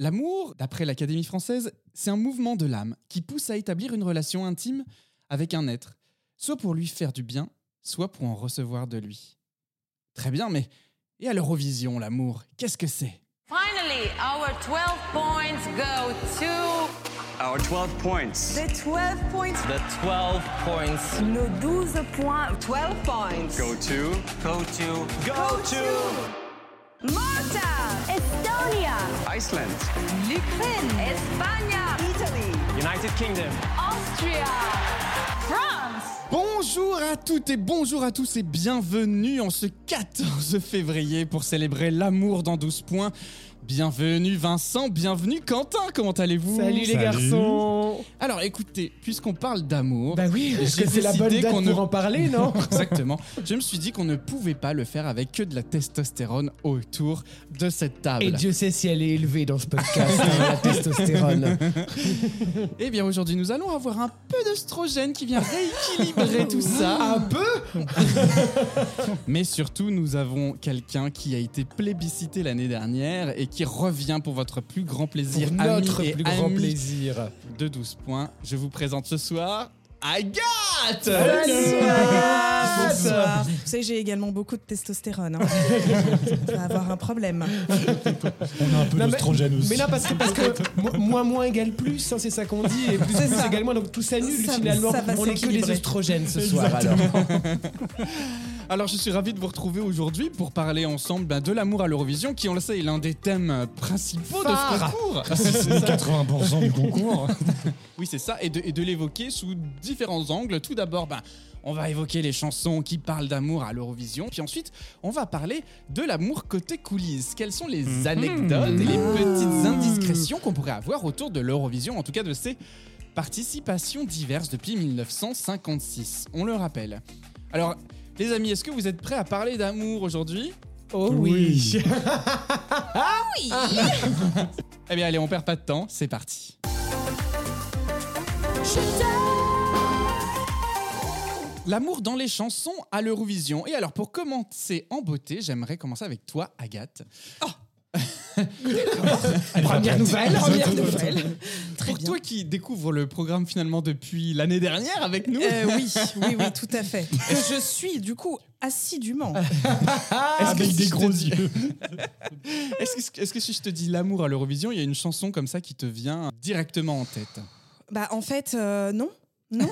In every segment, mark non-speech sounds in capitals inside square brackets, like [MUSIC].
L'amour, d'après l'Académie française, c'est un mouvement de l'âme qui pousse à établir une relation intime avec un être, soit pour lui faire du bien, soit pour en recevoir de lui. Très bien, mais et à l'Eurovision, l'amour, qu'est-ce que c'est? Finally, our 12 points go to Our 12 points. the 12 points. The 12 points Nos 12 points. 12 points. Go to? go to Go to. Malta. Estonia, Iceland. L'Ukraine. Espagne. Italy. United Kingdom. Austria. France. Bonjour à toutes et bonjour à tous et bienvenue en ce 14 février pour célébrer l'amour dans 12 points. Bienvenue Vincent, bienvenue Quentin, comment allez-vous Salut les garçons Alors écoutez, puisqu'on parle d'amour, Bah oui, parce j'ai que c'est la bonne décidé date qu'on pour ne- en parler, non [LAUGHS] Exactement. Je me suis dit qu'on ne pouvait pas le faire avec que de la testostérone autour de cette table. Et Dieu sait si elle est élevée dans ce podcast, hein, la [LAUGHS] testostérone. [LAUGHS] Eh bien aujourd'hui nous allons avoir un peu d'oestrogène qui vient rééquilibrer tout ça. Un peu Mais surtout nous avons quelqu'un qui a été plébiscité l'année dernière et qui revient pour votre plus grand plaisir. Pour notre et plus grand amis plaisir. De 12 points. Je vous présente ce soir Agathe Bonsoir. Vous savez, j'ai également beaucoup de testostérone. Hein. [LAUGHS] On va avoir un problème. On a un peu d'oestrogène aussi. Mais non, parce que, parce que [LAUGHS] mo- moins moins égale plus, hein, c'est ça qu'on dit, et plus C'est plus ça. égale moins, donc tout s'annule finalement. ça On est que des oestrogènes ce soir alors. [LAUGHS] Alors je suis ravi de vous retrouver aujourd'hui pour parler ensemble ben, de l'amour à l'Eurovision qui on le sait est l'un des thèmes principaux de ce concours. C'est 80% du concours. [LAUGHS] Oui, c'est ça, et de, et de l'évoquer sous différents angles. Tout d'abord, ben, on va évoquer les chansons qui parlent d'amour à l'Eurovision, puis ensuite, on va parler de l'amour côté coulisses. Quelles sont les anecdotes et les petites indiscrétions qu'on pourrait avoir autour de l'Eurovision, en tout cas de ses participations diverses depuis 1956, on le rappelle. Alors, les amis, est-ce que vous êtes prêts à parler d'amour aujourd'hui Oh oui. [LAUGHS] Eh bien, allez, on perd pas de temps, c'est parti. L'amour dans les chansons à l'Eurovision. Et alors, pour commencer en beauté, j'aimerais commencer avec toi, Agathe. [LAUGHS] Première nouvelle. Première nouvelle. Très pour bien. toi qui découvre le programme finalement depuis l'année dernière avec nous. Euh, oui, oui, [LAUGHS] oui, tout à fait. Que je suis du coup assidûment. [LAUGHS] Est-ce que Avec si des je te gros dis- yeux. Est-ce que, est-ce que si je te dis l'amour à l'Eurovision, il y a une chanson comme ça qui te vient directement en tête? Bah en fait, euh, non. Non,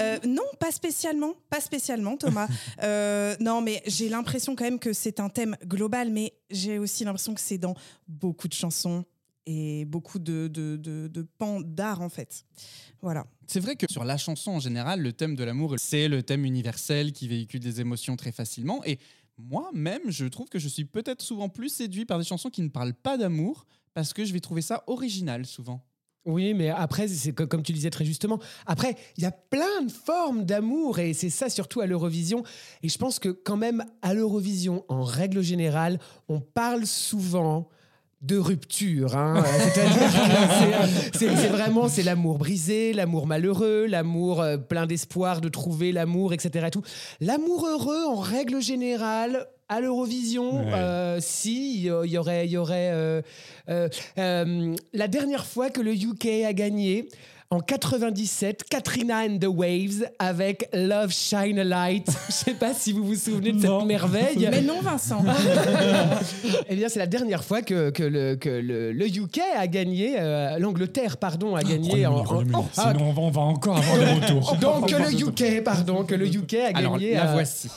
Euh, non, pas spécialement, pas spécialement, Thomas. [LAUGHS] Euh, non, mais j'ai l'impression quand même que c'est un thème global, mais j'ai aussi l'impression que c'est dans beaucoup de chansons et beaucoup de, de, de, de pans d'art en fait. Voilà. C'est vrai que sur la chanson en général, le thème de l'amour, c'est le thème universel qui véhicule des émotions très facilement. Et moi-même, je trouve que je suis peut-être souvent plus séduit par des chansons qui ne parlent pas d'amour parce que je vais trouver ça original souvent. Oui, mais après, c'est co- comme tu disais très justement. Après, il y a plein de formes d'amour et c'est ça surtout à l'Eurovision. Et je pense que quand même à l'Eurovision, en règle générale, on parle souvent de rupture. hein. [LAUGHS] C'est- vraiment c'est l'amour brisé, l'amour malheureux, l'amour euh, plein d'espoir de trouver l'amour, etc. et tout. L'amour heureux, en règle générale, à l'Eurovision, Ouais. euh, si il y aurait, il y aurait euh, euh, la dernière fois que le UK a gagné. En 97, Katrina and the Waves avec Love Shine a Light. [LAUGHS] Je sais pas si vous vous souvenez de cette Non. merveille. [LAUGHS] Mais non, Vincent. [LAUGHS] Eh bien, c'est la dernière fois que, que le, que le, le UK a gagné, euh, l'Angleterre, pardon, a gagné en. Chronomètre, en-. Ah, Sinon, on va, on va encore avoir des retours. donc que le UK, pardon, que le UK a Alors gagné. la euh, voici.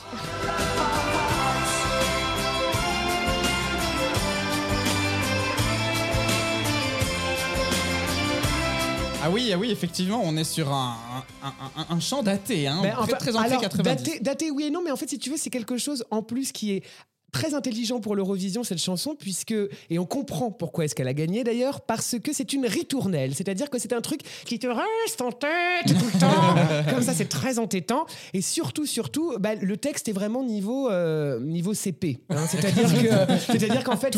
Ah oui, ah oui, effectivement, on est sur un, un, un- un champ daté, hein, Ben, très, enfin, très alors, 90. Daté, daté, oui et non, mais en fait, si tu veux, c'est quelque chose en plus qui est très intelligent pour l'Eurovision cette chanson puisque et on comprend pourquoi est-ce qu'elle a gagné d'ailleurs parce que c'est une ritournelle. C'est-à-dire que c'est un truc qui te reste en tête tout le temps. [LAUGHS] Comme ça c'est très entêtant. Et surtout surtout bah, le texte est vraiment niveau euh, niveau CP hein. c'est-à-dire que [LAUGHS] c'est-à-dire qu'en fait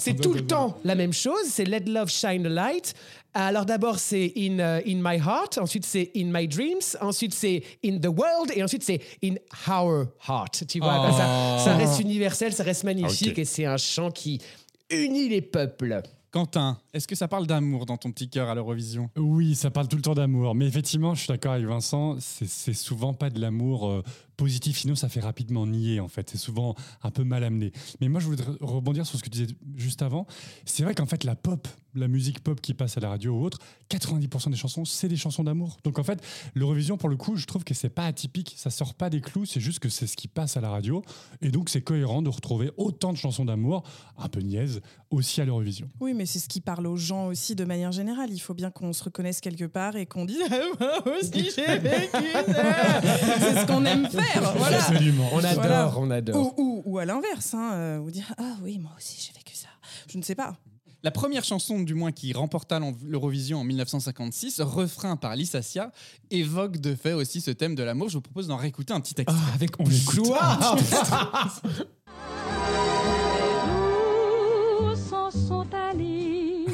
c'est tout le temps la même chose. C'est Let Love Shine a Light alors d'abord c'est in, euh, in My Heart, ensuite c'est In My Dreams, ensuite c'est In the World et ensuite c'est In Our Heart. Tu vois, Oh. ça, ça reste universel, ça reste magnifique et c'est un chant qui unit les peuples. Quentin, est-ce que ça parle d'amour dans ton petit cœur à l'Eurovision? Oui, ça parle tout le temps d'amour. Mais effectivement, je suis d'accord avec Vincent, c'est c'est souvent pas de l'amour euh, positif, sinon ça fait rapidement nier en fait. C'est souvent un peu mal amené. Mais moi, je voudrais rebondir sur ce que tu disais juste avant. C'est vrai qu'en fait, la pop, la musique pop qui passe à la radio ou autre, 90% des chansons, c'est des chansons d'amour. Donc en fait, l'Eurovision, pour le coup, je trouve que c'est pas atypique, ça sort pas des clous, c'est juste que c'est ce qui passe à la radio. Et donc, c'est cohérent de retrouver autant de chansons d'amour, un peu niaises, aussi à l'Eurovision. Oui, mais c'est ce qui parle aux gens aussi de manière générale. Il faut bien qu'on se reconnaisse quelque part et qu'on dise Ah, [LAUGHS] Moi aussi j'ai vécu ça. C'est ce qu'on aime faire. Voilà. Absolument. On adore, Voilà. on adore. Ou, ou- ou à l'inverse, hein, euh, ou dire Ah oui, moi aussi j'ai vécu ça. Je ne sais pas. La première chanson, du moins, qui remporta l'Eurovision en 1956, refrain par Lissassia, évoque de fait aussi ce thème de l'amour. Je vous propose d'en réécouter un petit extrait. Ah, avec On l'écoute. joie. [LAUGHS] Nous s'en sont allés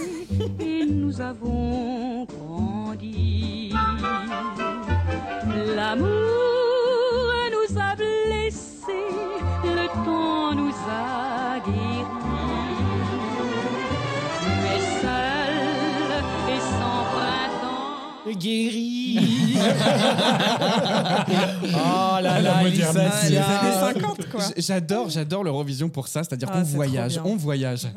et nous avons grandi. L'amour Guéri. [LAUGHS] oh là la là, modernité. Ah, les années 50, quoi. J'adore, j'adore l'Eurovision pour ça, c'est-à-dire Ah, qu'on voyage, on voyage. [LAUGHS]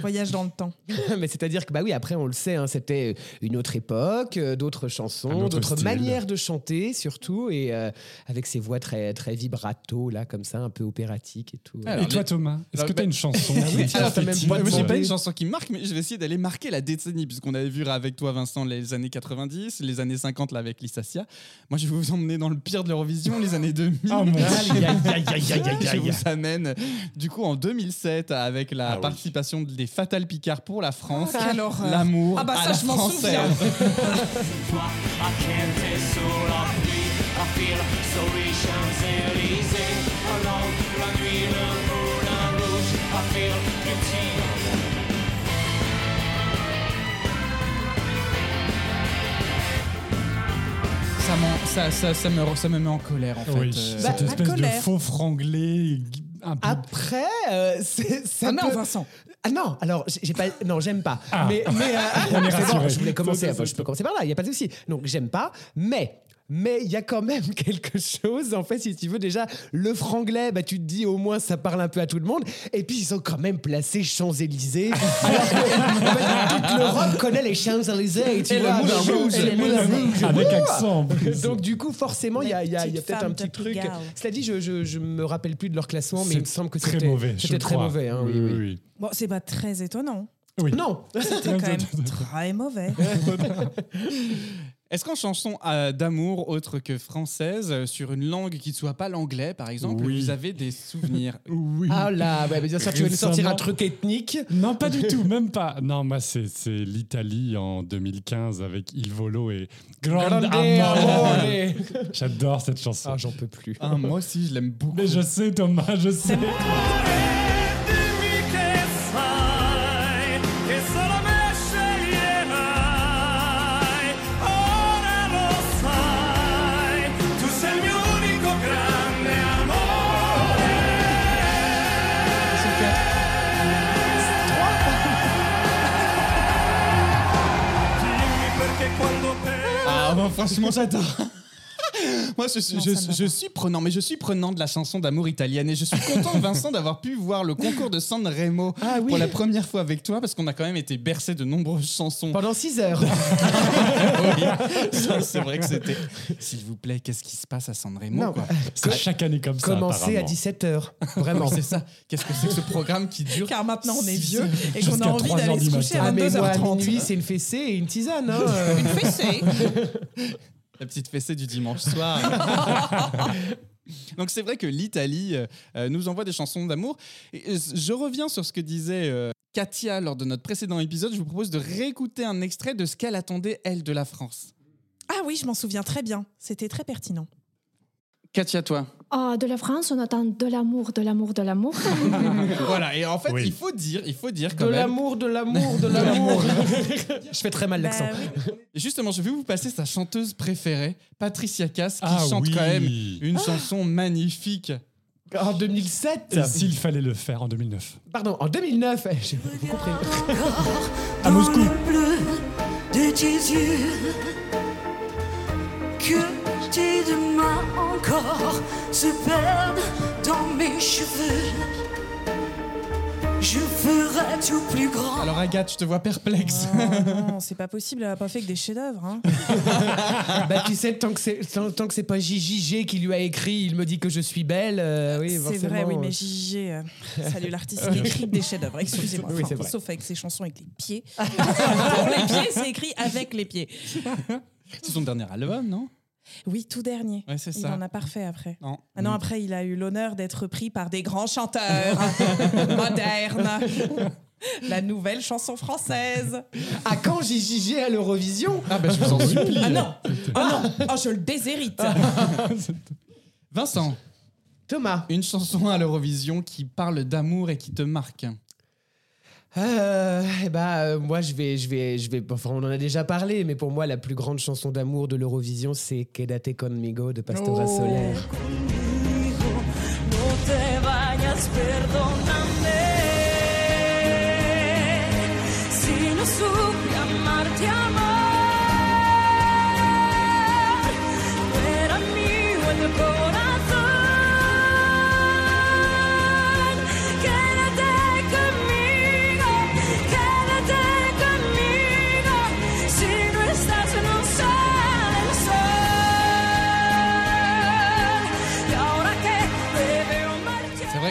Voyage dans le temps. [LAUGHS] Mais c'est-à-dire que bah oui, après on le sait, hein, c'était une autre époque, euh, d'autres chansons, autre d'autres manières de chanter surtout, et euh, avec ces voix très très vibrato là, comme ça, un peu opératiques et tout. Alors, Et toi, Thomas, est-ce que tu as bah- une chanson Ah même fait pas tilt Moi, j'ai pas une chanson qui marque, mais je vais essayer d'aller marquer la décennie, puisqu'on avait vu avec toi, Vincent, les années 90, les années 50 là, avec Lissassia. Moi, je vais vous emmener dans le pire de l'Eurovision, les années 2000. Ah, [LAUGHS] mon Aïe, aïe, aïe, aïe, aïe, aïe, Je vous amène du coup en 2007 avec la Ah oui. participation des Fatal Picard pour la France. Quelle horreur. L'amour Ah bah à ça, la je m'en française. souviens. Ça, m'en- ça, ça, ça me, ça me met en colère en fait. Oui, Euh, Bah, cette espèce de faux franglais, un peu Après, euh, c'est- ça Ah non, peut- Vincent. Ah non, alors j'ai pas, non, j'aime pas. Ah. Mais, mais euh, On est [LAUGHS] c'est bon, je voulais commencer. Je peux commencer par là. Il y a pas de souci. Donc j'aime pas, mais. Mais il y a quand même [LAUGHS] quelque chose, en fait, si tu veux, déjà, le franglais, bah, tu te dis au moins ça parle un peu à tout le monde. Et puis ils ont quand même placé Champs-Élysées. [LAUGHS] Alors que, toute l'Europe connaît les Champs-Élysées. tu Et vois. Rouge. et le Moulin Rouge. avec accent en plus. Donc du coup, forcément, il y a, il y a- il y a Petite peut-être un petit truc. Cela dit, je, je, je me rappelle plus de leur classement, mais il me semble que très c'était mauvais. je C'était très crois. mauvais. hein, oui, oui. oui. Bon, c'est pas très étonnant. oui. Non, C'était [LAUGHS] quand même très mauvais. Est-ce qu'en chanson euh, d'amour autre que française, euh, sur une langue qui ne soit pas l'anglais par exemple, Oui. vous avez des souvenirs [LAUGHS] Oui. Ah là, ouais, mais bien sûr, tu veux nous sortir un Récemment. truc ethnique. Non, pas du tout, même pas. Non, moi, c'est c'est l'Italie en 2015 avec Il Volo et Grande Grande Amore. amore. J'adore cette chanson. Ah, j'en peux plus. Ah, Moi aussi, je l'aime beaucoup. Mais je sais, Thomas, je sais. Ah, bah, franchement, j'adore. [LAUGHS] Moi, je, suis- Non, je, je suis prenant, mais je suis prenant de la chanson d'amour italienne et je suis content, [LAUGHS] Vincent, d'avoir pu voir le concours de Sanremo Ah oui. pour la première fois avec toi parce qu'on a quand même été bercé de nombreuses chansons. Pendant 6 heures. [LAUGHS] Oui, c'est vrai que c'était. S'il vous plaît, qu'est-ce qui se passe à Sanremo Non. quoi C'est chaque année comme ça. Commencer à apparemment. 17 heures. Vraiment. C'est ça. Qu'est-ce que c'est que ce programme qui dure Car maintenant on est Six vieux et qu'on a envie 3 heures d'aller se coucher à Ah, mais moi, à 22h30. minuit, c'est une fessée et une tisane. Hein. Une fessée. La petite fessée du dimanche soir. [LAUGHS] Donc c'est vrai que l'Italie euh, euh, nous envoie des chansons d'amour. Et, euh, Je reviens sur ce que disait euh, Katia lors de notre précédent épisode. Je vous propose de réécouter un extrait de ce qu'elle attendait, elle, de la France. Ah oui, je m'en souviens très bien. C'était très pertinent. Katia, toi. Ah, de la France, on attend de l'amour, de l'amour, de l'amour. [LAUGHS] voilà, et en fait, Oui. il faut dire, il faut dire quand De l'amour, de l'amour, de l'amour. [LAUGHS] [LAUGHS] Je fais très mal l'accent. Bah oui. Et Justement, je vais vous passer sa chanteuse préférée, Patricia Cass, qui Ah chante oui. quand même une chanson magnifique. En 2007 Et s'il fallait le faire en 2009 Pardon, en 2009 eh, J'ai beaucoup compris. À Moscou. bleu de tes yeux que encore se perdent dans mes cheveux. Je ferai tout plus grand. Alors Agathe, je te vois perplexe. Oh non, c'est pas possible, elle a pas fait que des chefs-d'œuvre. Hein. [LAUGHS] bah tu sais, tant que c'est tant, tant que c'est pas JJG qui lui a écrit, il me dit que je suis belle. euh, oui, c'est forcément. vrai, oui, mais JJ, euh, salut l'artiste, il écrit des chefs-d'œuvre, excusez-moi. Oui, Enfin, c'est vrai. sauf avec ses chansons avec les pieds. [LAUGHS] Pour les pieds, c'est écrit avec les pieds. C'est son dernier album, non? Oui, tout dernier. Ouais, c'est Il ça. en a parfait après. Non. Ah non, après, il a eu l'honneur d'être pris par des grands chanteurs [LAUGHS] modernes. La nouvelle chanson française. À quand JJG à l'Eurovision Ah bah je vous en supplie. Ah non Ah non Oh, je le déshérite [LAUGHS] Vincent, Thomas. une chanson à l'Eurovision qui parle d'amour et qui te marque. Euh, eh bah, euh, moi, je vais, je vais, je vais. Enfin, on en a déjà parlé, mais pour moi, la plus grande chanson d'amour de l'Eurovision, c'est Quédate conmigo de Pastora Oh. Soler.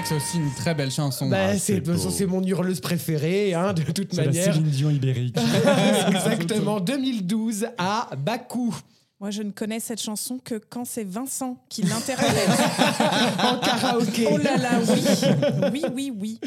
Vrai que c'est aussi une très belle chanson. Bah, Ah, c'est, mon hurleuse préférée, hein, de toute C'est la manière. Céline Dion ibérique. [LAUGHS] Exactement, 2012 à Bakou. Moi, je ne connais cette chanson que quand c'est Vincent qui l'interprète. [LAUGHS] en karaoké. oh là là, oui Oui, oui, oui.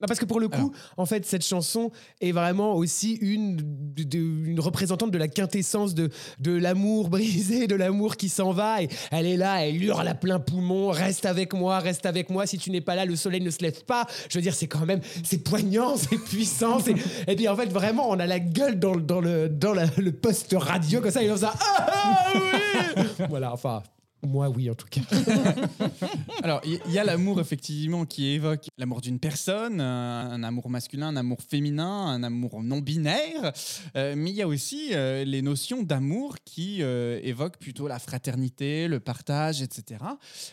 Non, parce que pour le coup, en fait, cette chanson est vraiment aussi une, de- de- une représentante de la quintessence de, de l'amour [LAUGHS] brisé, de l'amour qui s'en va. Et elle est là, elle hurle à plein poumon Reste avec moi, reste avec moi. Si tu n'es pas là, le soleil ne se lève pas. Je veux dire, c'est quand même, c'est poignant, [LAUGHS] c'est puissant. Et puis en fait, vraiment, on a la gueule dans, le- dans le, dans la- le poste radio, comme ça, et on ça. Ah, ah, Voilà, enfin, moi, oui, en tout cas. [LAUGHS] Alors, il y, a l'amour effectivement qui évoque l'amour d'une personne, un, amour masculin, un amour féminin, un amour non binaire, Euh, mais il y a aussi euh, les notions d'amour qui euh, évoquent plutôt la fraternité, le partage, etc.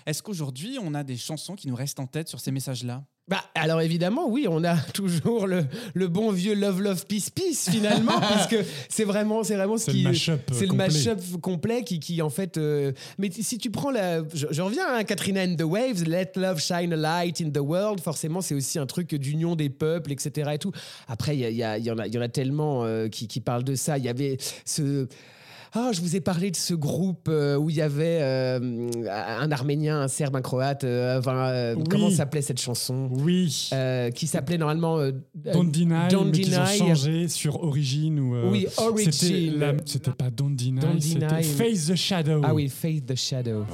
Est-ce qu'aujourd'hui, on a des chansons qui nous restent en tête sur ces messages-là? Bah, alors évidemment, oui, on a [LAUGHS] toujours le, le bon vieux Love Love Peace Peace finalement, [LAUGHS] puisque c'est vraiment, c'est vraiment ce qui, euh, c'est le complet. mashup complet qui, qui en fait. euh, mais si tu prends la, je, je reviens à Katrina and the Waves, Let Love Shine a Light in the World. Forcément, c'est aussi un truc d'union des peuples, etc. Et tout. Après, il y, a- y, a- y en a, il y en a tellement euh, qui, qui parlent de ça. Il y avait ce ah, je vous ai parlé de ce groupe euh, où il y avait euh, un Arménien, un Serbe, un Croate. euh, enfin, euh, Oui. Comment s'appelait cette chanson Oui. Euh, Qui s'appelait normalement euh, Don't Deny, Don't mais qu'ils ont changé sur Origin ou. euh, Oui, Origin. C'était, pas Don't Deny, Don't Deny. Face the Shadow. Ah oui, Faith the Shadow.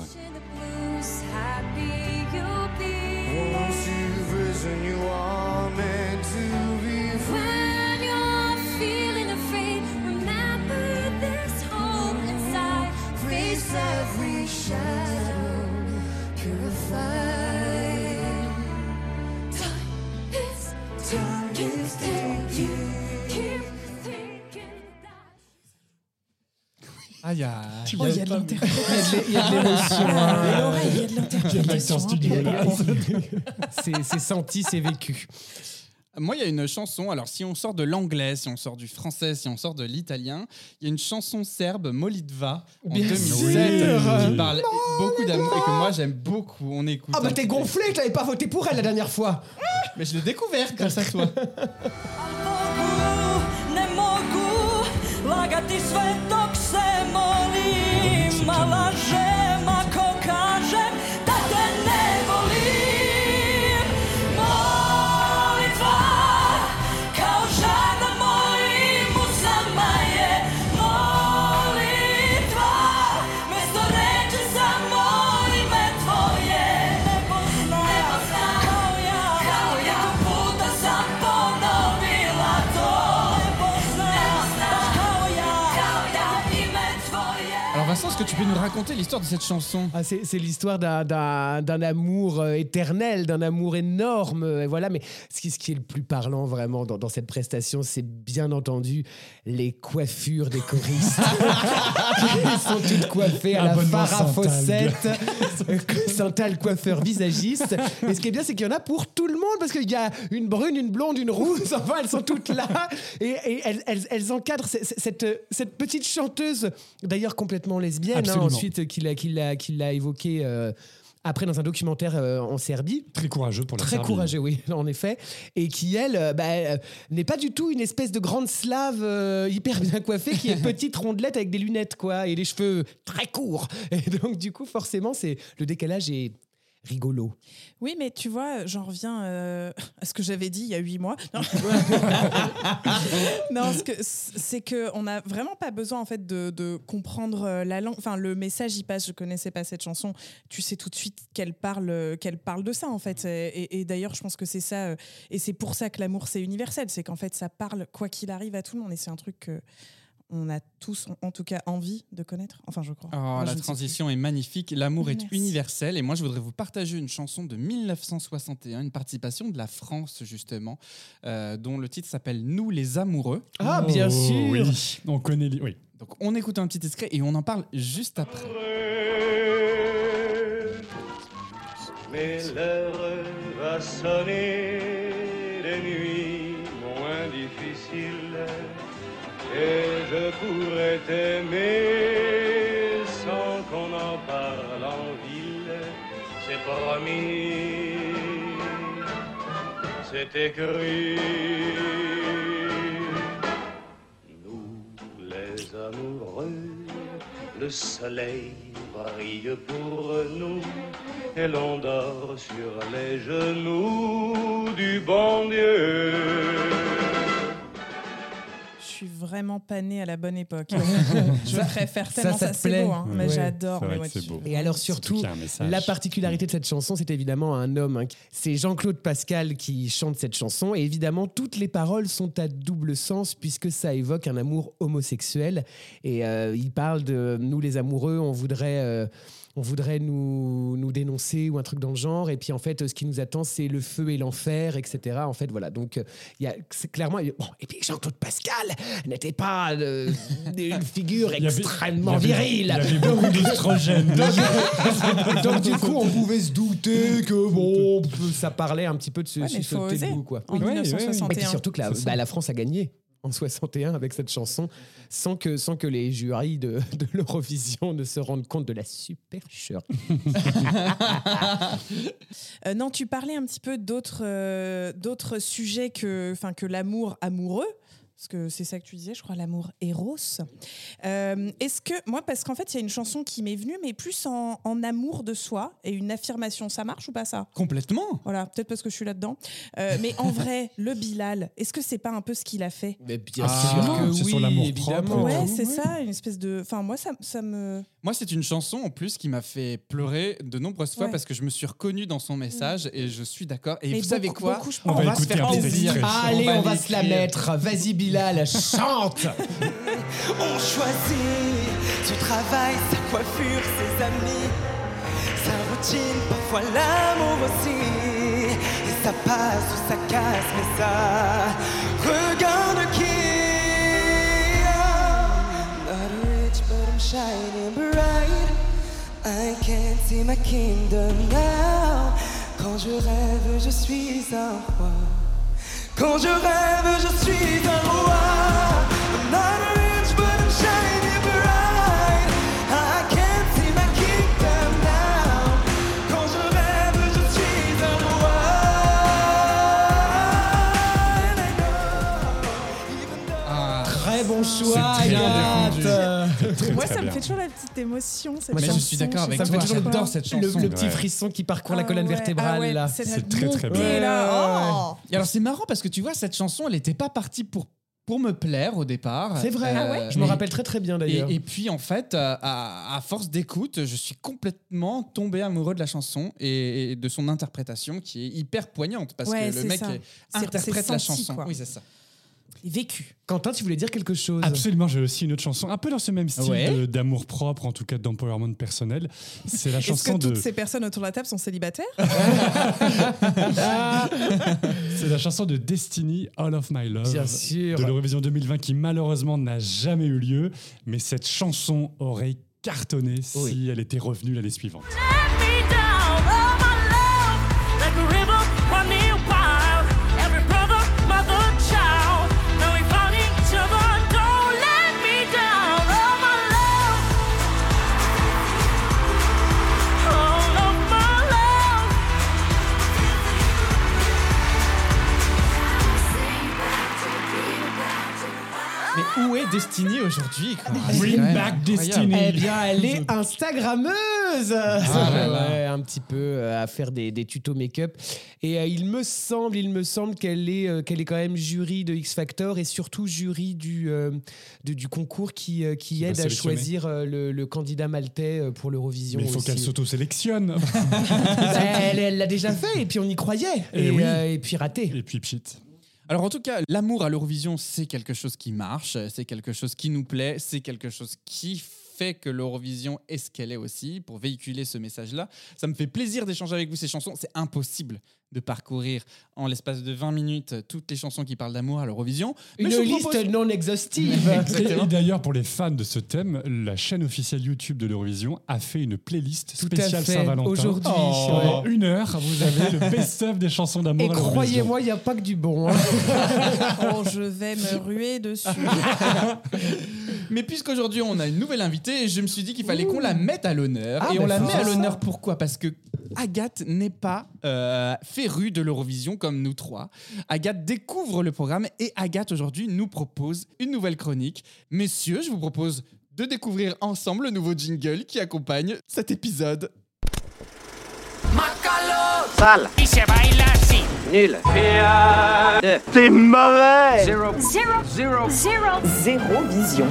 Ah, il y a. Oh, il y a de l'interprétation. Il y a de l'émotion. Il y a de l'interprétation. C'est senti, c'est vécu. Moi, il y a une chanson. Alors, si on sort de l'anglais, si on sort du français, si on sort de l'italien, il y a une chanson serbe, Molitva, en Bien 2007, sûr. qui parle beaucoup d'amour et que moi j'aime beaucoup. On écoute. Ah bah t'es gonflé, tu n'avais pas voté pour elle la dernière fois. Mais je l'ai découvert grâce à toi. Que tu peux nous raconter l'histoire de cette chanson? Ah, c'est l'histoire d'un- amour euh, éternel, d'un amour énorme. euh, et voilà, mais ce qui, ce qui est le plus parlant vraiment dans, dans cette prestation, c'est bien entendu les coiffures des choristes. [LAUGHS] Ils sont toutes coiffées à la Abonnement Farah Santal. [LAUGHS] Coiffeur visagiste. Et ce qui est bien, c'est qu'il y en a pour tout le monde parce qu'il y a une brune, une blonde, une rousse. [LAUGHS] Enfin, elles sont toutes là et, et elles, elles- elles encadrent ce- ce- cette, cette petite chanteuse, d'ailleurs complètement lesbienne, hein, Absolument. ensuite qu'il a, qu'il a, qu'il a évoqué. euh, après, dans un documentaire euh, en Serbie, Très courageux pour la très Serbie. courageux, oui, [LAUGHS] en effet, et qui, elle, euh, bah, euh, n'est pas du tout une espèce de grande slave euh, hyper bien coiffée, qui est [LAUGHS] petite rondelette avec des lunettes, quoi, et les cheveux très courts. Et donc, du coup, forcément, c'est le décalage est rigolo. Oui, mais tu vois, j'en reviens euh, [LAUGHS] à ce que j'avais dit il y a huit mois. Non, [LAUGHS] c'est que on n'a vraiment pas besoin en fait de, de comprendre euh, la langue. Enfin, le message y passe. Je connaissais pas cette chanson. Tu sais tout de suite qu'elle parle, euh, qu'elle parle de ça en fait. Et, et- et d'ailleurs, je pense que c'est ça. Et c'est pour ça que l'amour c'est universel. C'est qu'en fait, ça parle quoi qu'il arrive à tout le monde. Et c'est un truc que on a tous, en- tout cas, envie de connaître. Enfin, je crois. Oh, Moi, la transition est magnifique. L'amour est universel. Et moi, je voudrais vous partager une chanson de 1961, une participation de la France, justement, euh, dont le titre s'appelle Nous les amoureux. Ah, bien Oh, sûr Oui, on connaît. les- Oui. Donc, on écoute un petit extrait et on en parle juste après. Mais l'heure va sonner et je pourrais t'aimer sans qu'on en parle en ville. C'est promis, c'est écrit. Nous les amoureux, le soleil brille pour nous et l'on dort sur les genoux du bon Dieu. Je suis vraiment pas née à la bonne époque. [LAUGHS] je préfère ça, tellement ça ça, c'est plaît beau, hein. mais Ouais. j'adore. Mais ouais, tu- beau. Et alors Surtout la particularité de cette chanson, c'est évidemment un homme. hein. C'est Jean-Claude Pascal qui chante cette chanson. Et évidemment, toutes les paroles sont à double sens puisque ça évoque un amour homosexuel. Et euh, il parle de nous les amoureux, on voudrait... euh, on voudrait nous, nous dénoncer ou un truc dans le genre. Et puis, en fait, ce qui nous attend, c'est le feu et l'enfer, etc. En fait, voilà. Donc, il y a clairement. Bon, et puis, Jean-Claude Pascal n'était pas euh, [LAUGHS] une figure Il y avait- extrêmement il y avait- virile. Il y avait beaucoup d'oestrogènes. Donc, donc, du coup, on pouvait se douter que [LAUGHS] bon, ça parlait un petit peu de ce, Ouais, ce debout, quoi. En Oui. ouais, ouais. 1961. Et puis surtout que la, bah, la France a gagné en 61 avec cette chanson, sans que, les jurys de, l'Eurovision ne se rendent compte de la supercherie. [LAUGHS] Euh, non, tu parlais un petit peu d'autres euh, sujets que, que l'amour amoureux. Parce que c'est ça que tu disais, je crois, l'amour éros. Euh, Est-ce que, moi, parce qu'en fait, il y a une chanson qui m'est venue, mais plus en, en amour de soi et une affirmation, ça marche ou pas ça? Complètement. Voilà, peut-être parce que je suis là-dedans. Euh, mais en vrai, [LAUGHS] le Bilal, est-ce que c'est pas un peu ce qu'il a fait? Mais bien Ah, sûr que c'est oui, sur l'amour évidemment. propre. Ouais, oui, c'est oui. ça, une espèce de. Enfin, moi, ça, ça me. Moi, c'est une chanson en plus qui m'a fait pleurer de nombreuses fois Ouais. parce que je me suis reconnu dans son message et je suis d'accord. Et Mais vous savez quoi? beaucoup, je On va se écouter faire plaisir. Allez, on va, se la mettre. Vas-y, Bilal, chante [LAUGHS] On choisit son travail, sa coiffure, ses amis, sa routine, parfois l'amour aussi. Et ça passe ou ça casse, mais ça regarde qui. Not rich, but I'm shining bright. I can't see my kingdom now. Quand je rêve, je suis un roi. Quand je rêve, je suis un roi. I'm not rich, but I'm shining bright. I can't see my kingdom now. Quand je rêve, je suis un roi. And I know, even though Très bon choix, C'est très bien Agathe. Moi, ça me fait toujours la petite émotion. Cette Mais je chanson, suis d'accord avec toi. pas pourquoi. J'adore cette chanson. le petit Ouais. frisson qui parcourt la Ah colonne ouais, vertébrale, ah ouais, là. c'est très, très bien. là. Oh. Et alors c'est marrant parce que tu vois cette chanson elle n'était pas partie pour pour me plaire au départ. C'est vrai, Euh, Ah ouais je me rappelle très très bien d'ailleurs. Et, et puis en fait, euh, à, à force d'écoute, je suis complètement tombé amoureux de la chanson et, et de son interprétation qui est hyper poignante parce Ouais, que le mec ça. interprète la senti, chanson. quoi. Oui, c'est ça. Vécu. Quentin, tu voulais dire quelque chose? Absolument, j'ai aussi une autre chanson, un peu dans ce même style Ouais. d'amour propre, en tout cas d'empowerment personnel. C'est la Est-ce que chanson de. toutes ces personnes autour de la table sont célibataires? [LAUGHS] C'est la chanson de Destiny, All of My Love, Bien sûr. de l'Eurovision 2020 qui malheureusement n'a jamais eu lieu, mais cette chanson aurait cartonné si elle était revenue l'année suivante. Mais où est Destiny aujourd'hui quoi Bring même back. Destiny. Eh bien, elle est Instagrammeuse [LAUGHS] là. Ouais, Un petit peu euh, à faire des, des tutos make-up. Et euh, il me semble, il me semble qu'elle est, euh, qu'elle est quand même jury de X Factor et surtout jury du, euh, de- du concours qui, euh, qui aide à sélectionner. choisir euh, le, le candidat maltais euh, pour l'Eurovision. Mais il faut aussi. qu'elle s'auto-sélectionne. Bah, [LAUGHS] elle elle l'a déjà fait et puis on y croyait. Et Et, oui. euh, et puis raté. Et puis pchit. Alors en tout cas, l'amour à l'Eurovision, c'est quelque chose qui marche, c'est quelque chose qui nous plaît, c'est quelque chose qui fait que l'Eurovision est ce qu'elle est aussi, pour véhiculer ce message-là. Ça me fait plaisir d'échanger avec vous ces chansons. C'est impossible de parcourir en l'espace de 20 minutes toutes les chansons qui parlent d'amour à l'Eurovision. Une liste propose- non exhaustive. [LAUGHS] Et, d'ailleurs, pour les fans de ce thème, la chaîne officielle YouTube de l'Eurovision a fait une playlist spéciale. Saint-Valentin. Aujourd'hui, Pendant ouais. une heure, vous avez le best-of des chansons d'amour Et à l'Eurovision. croyez-moi, il n'y a pas que du bon. hein. [LAUGHS] Oh, je vais me ruer dessus. [LAUGHS] Mais puisqu'aujourd'hui on a une nouvelle invitée, je me suis dit qu'il fallait qu'on la mette à l'honneur. Ah, et on la met à l'honneur pourquoi? Parce que Agathe n'est pas euh, férue de l'Eurovision comme nous trois. Agathe découvre le programme et Agathe aujourd'hui nous propose une nouvelle chronique. Messieurs, je vous propose de découvrir ensemble le nouveau jingle qui accompagne cet épisode. Sale. Se baila así. Nul. T'es mauvais Zéro. Zéro. Zéro. Zéro. Zéro vision.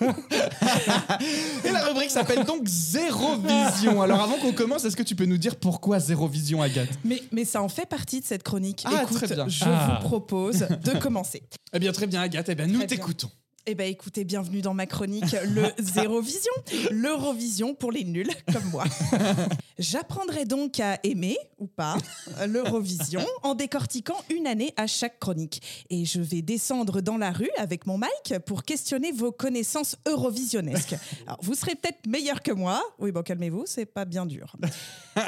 [LAUGHS] Et la rubrique s'appelle donc Zéro Vision. Alors avant qu'on commence, est-ce que tu peux nous dire pourquoi Zéro Vision, Agathe? Mais, mais ça en fait partie de cette chronique. Ah, Écoute, très bien. je Ah. vous propose de commencer. Eh bien très bien, Agathe. Eh bien nous t'écoutons. Eh ben écoutez, bienvenue dans ma chronique, le [LAUGHS] Zéro Vision, l'Eurovision pour les nuls comme moi. [LAUGHS] J'apprendrai donc à aimer ou pas l'Eurovision en décortiquant une année à chaque chronique. Et je vais descendre dans la rue avec mon mic pour questionner vos connaissances eurovisionnesques. [LAUGHS] Alors vous serez peut-être meilleur que moi. Oui, bon calmez-vous, c'est pas bien dur.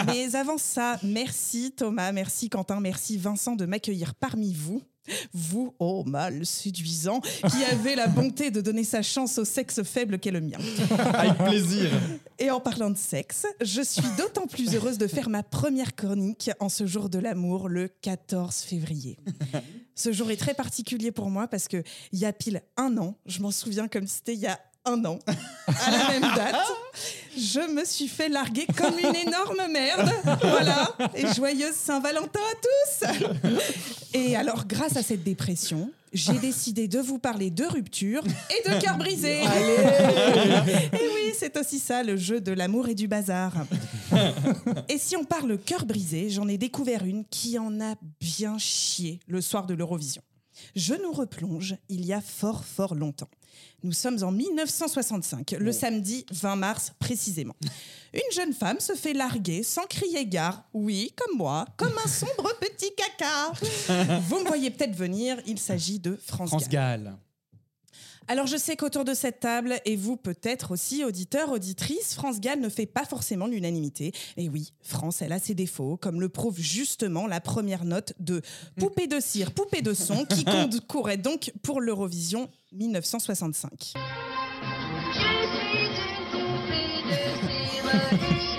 Mais avant ça, merci Thomas, merci Quentin, merci Vincent de m'accueillir parmi vous. Vous, oh mal séduisant, qui avez la bonté de donner sa chance au sexe faible qu'est le mien. Avec plaisir. Et en parlant de sexe, je suis d'autant plus heureuse de faire ma première chronique en ce jour de l'amour, le 14 février. Ce jour est très particulier pour moi parce que il y a pile un an, je m'en souviens comme c'était il y a un an, à la même [LAUGHS] date, je me suis fait larguer comme une énorme merde. Voilà. Et joyeuse Saint-Valentin à tous. Et alors, grâce à cette dépression, j'ai décidé de vous parler de rupture et de cœur brisé. [LAUGHS] Et oui, c'est aussi ça le jeu de l'amour et du bazar. Et si on parle cœur brisé, j'en ai découvert une qui en a bien chié le soir de l'Eurovision. Je nous replonge il y a fort fort longtemps. Nous sommes en 1965, le samedi 20 mars précisément. [LAUGHS] Une jeune femme se fait larguer sans crier gare, oui, comme moi, comme un sombre [LAUGHS] petit caca. Vous me voyez peut-être venir, il s'agit de France, France Gall. Gall. Alors je sais qu'autour de cette table, et vous peut-être aussi, auditeurs, auditrices, France Gall ne fait pas forcément l'unanimité. Et oui, France, elle a ses défauts, comme le prouve justement la première note de Poupée de cire, Poupée de son, qui [LAUGHS] concourait donc pour l'Eurovision 1965. Bon, en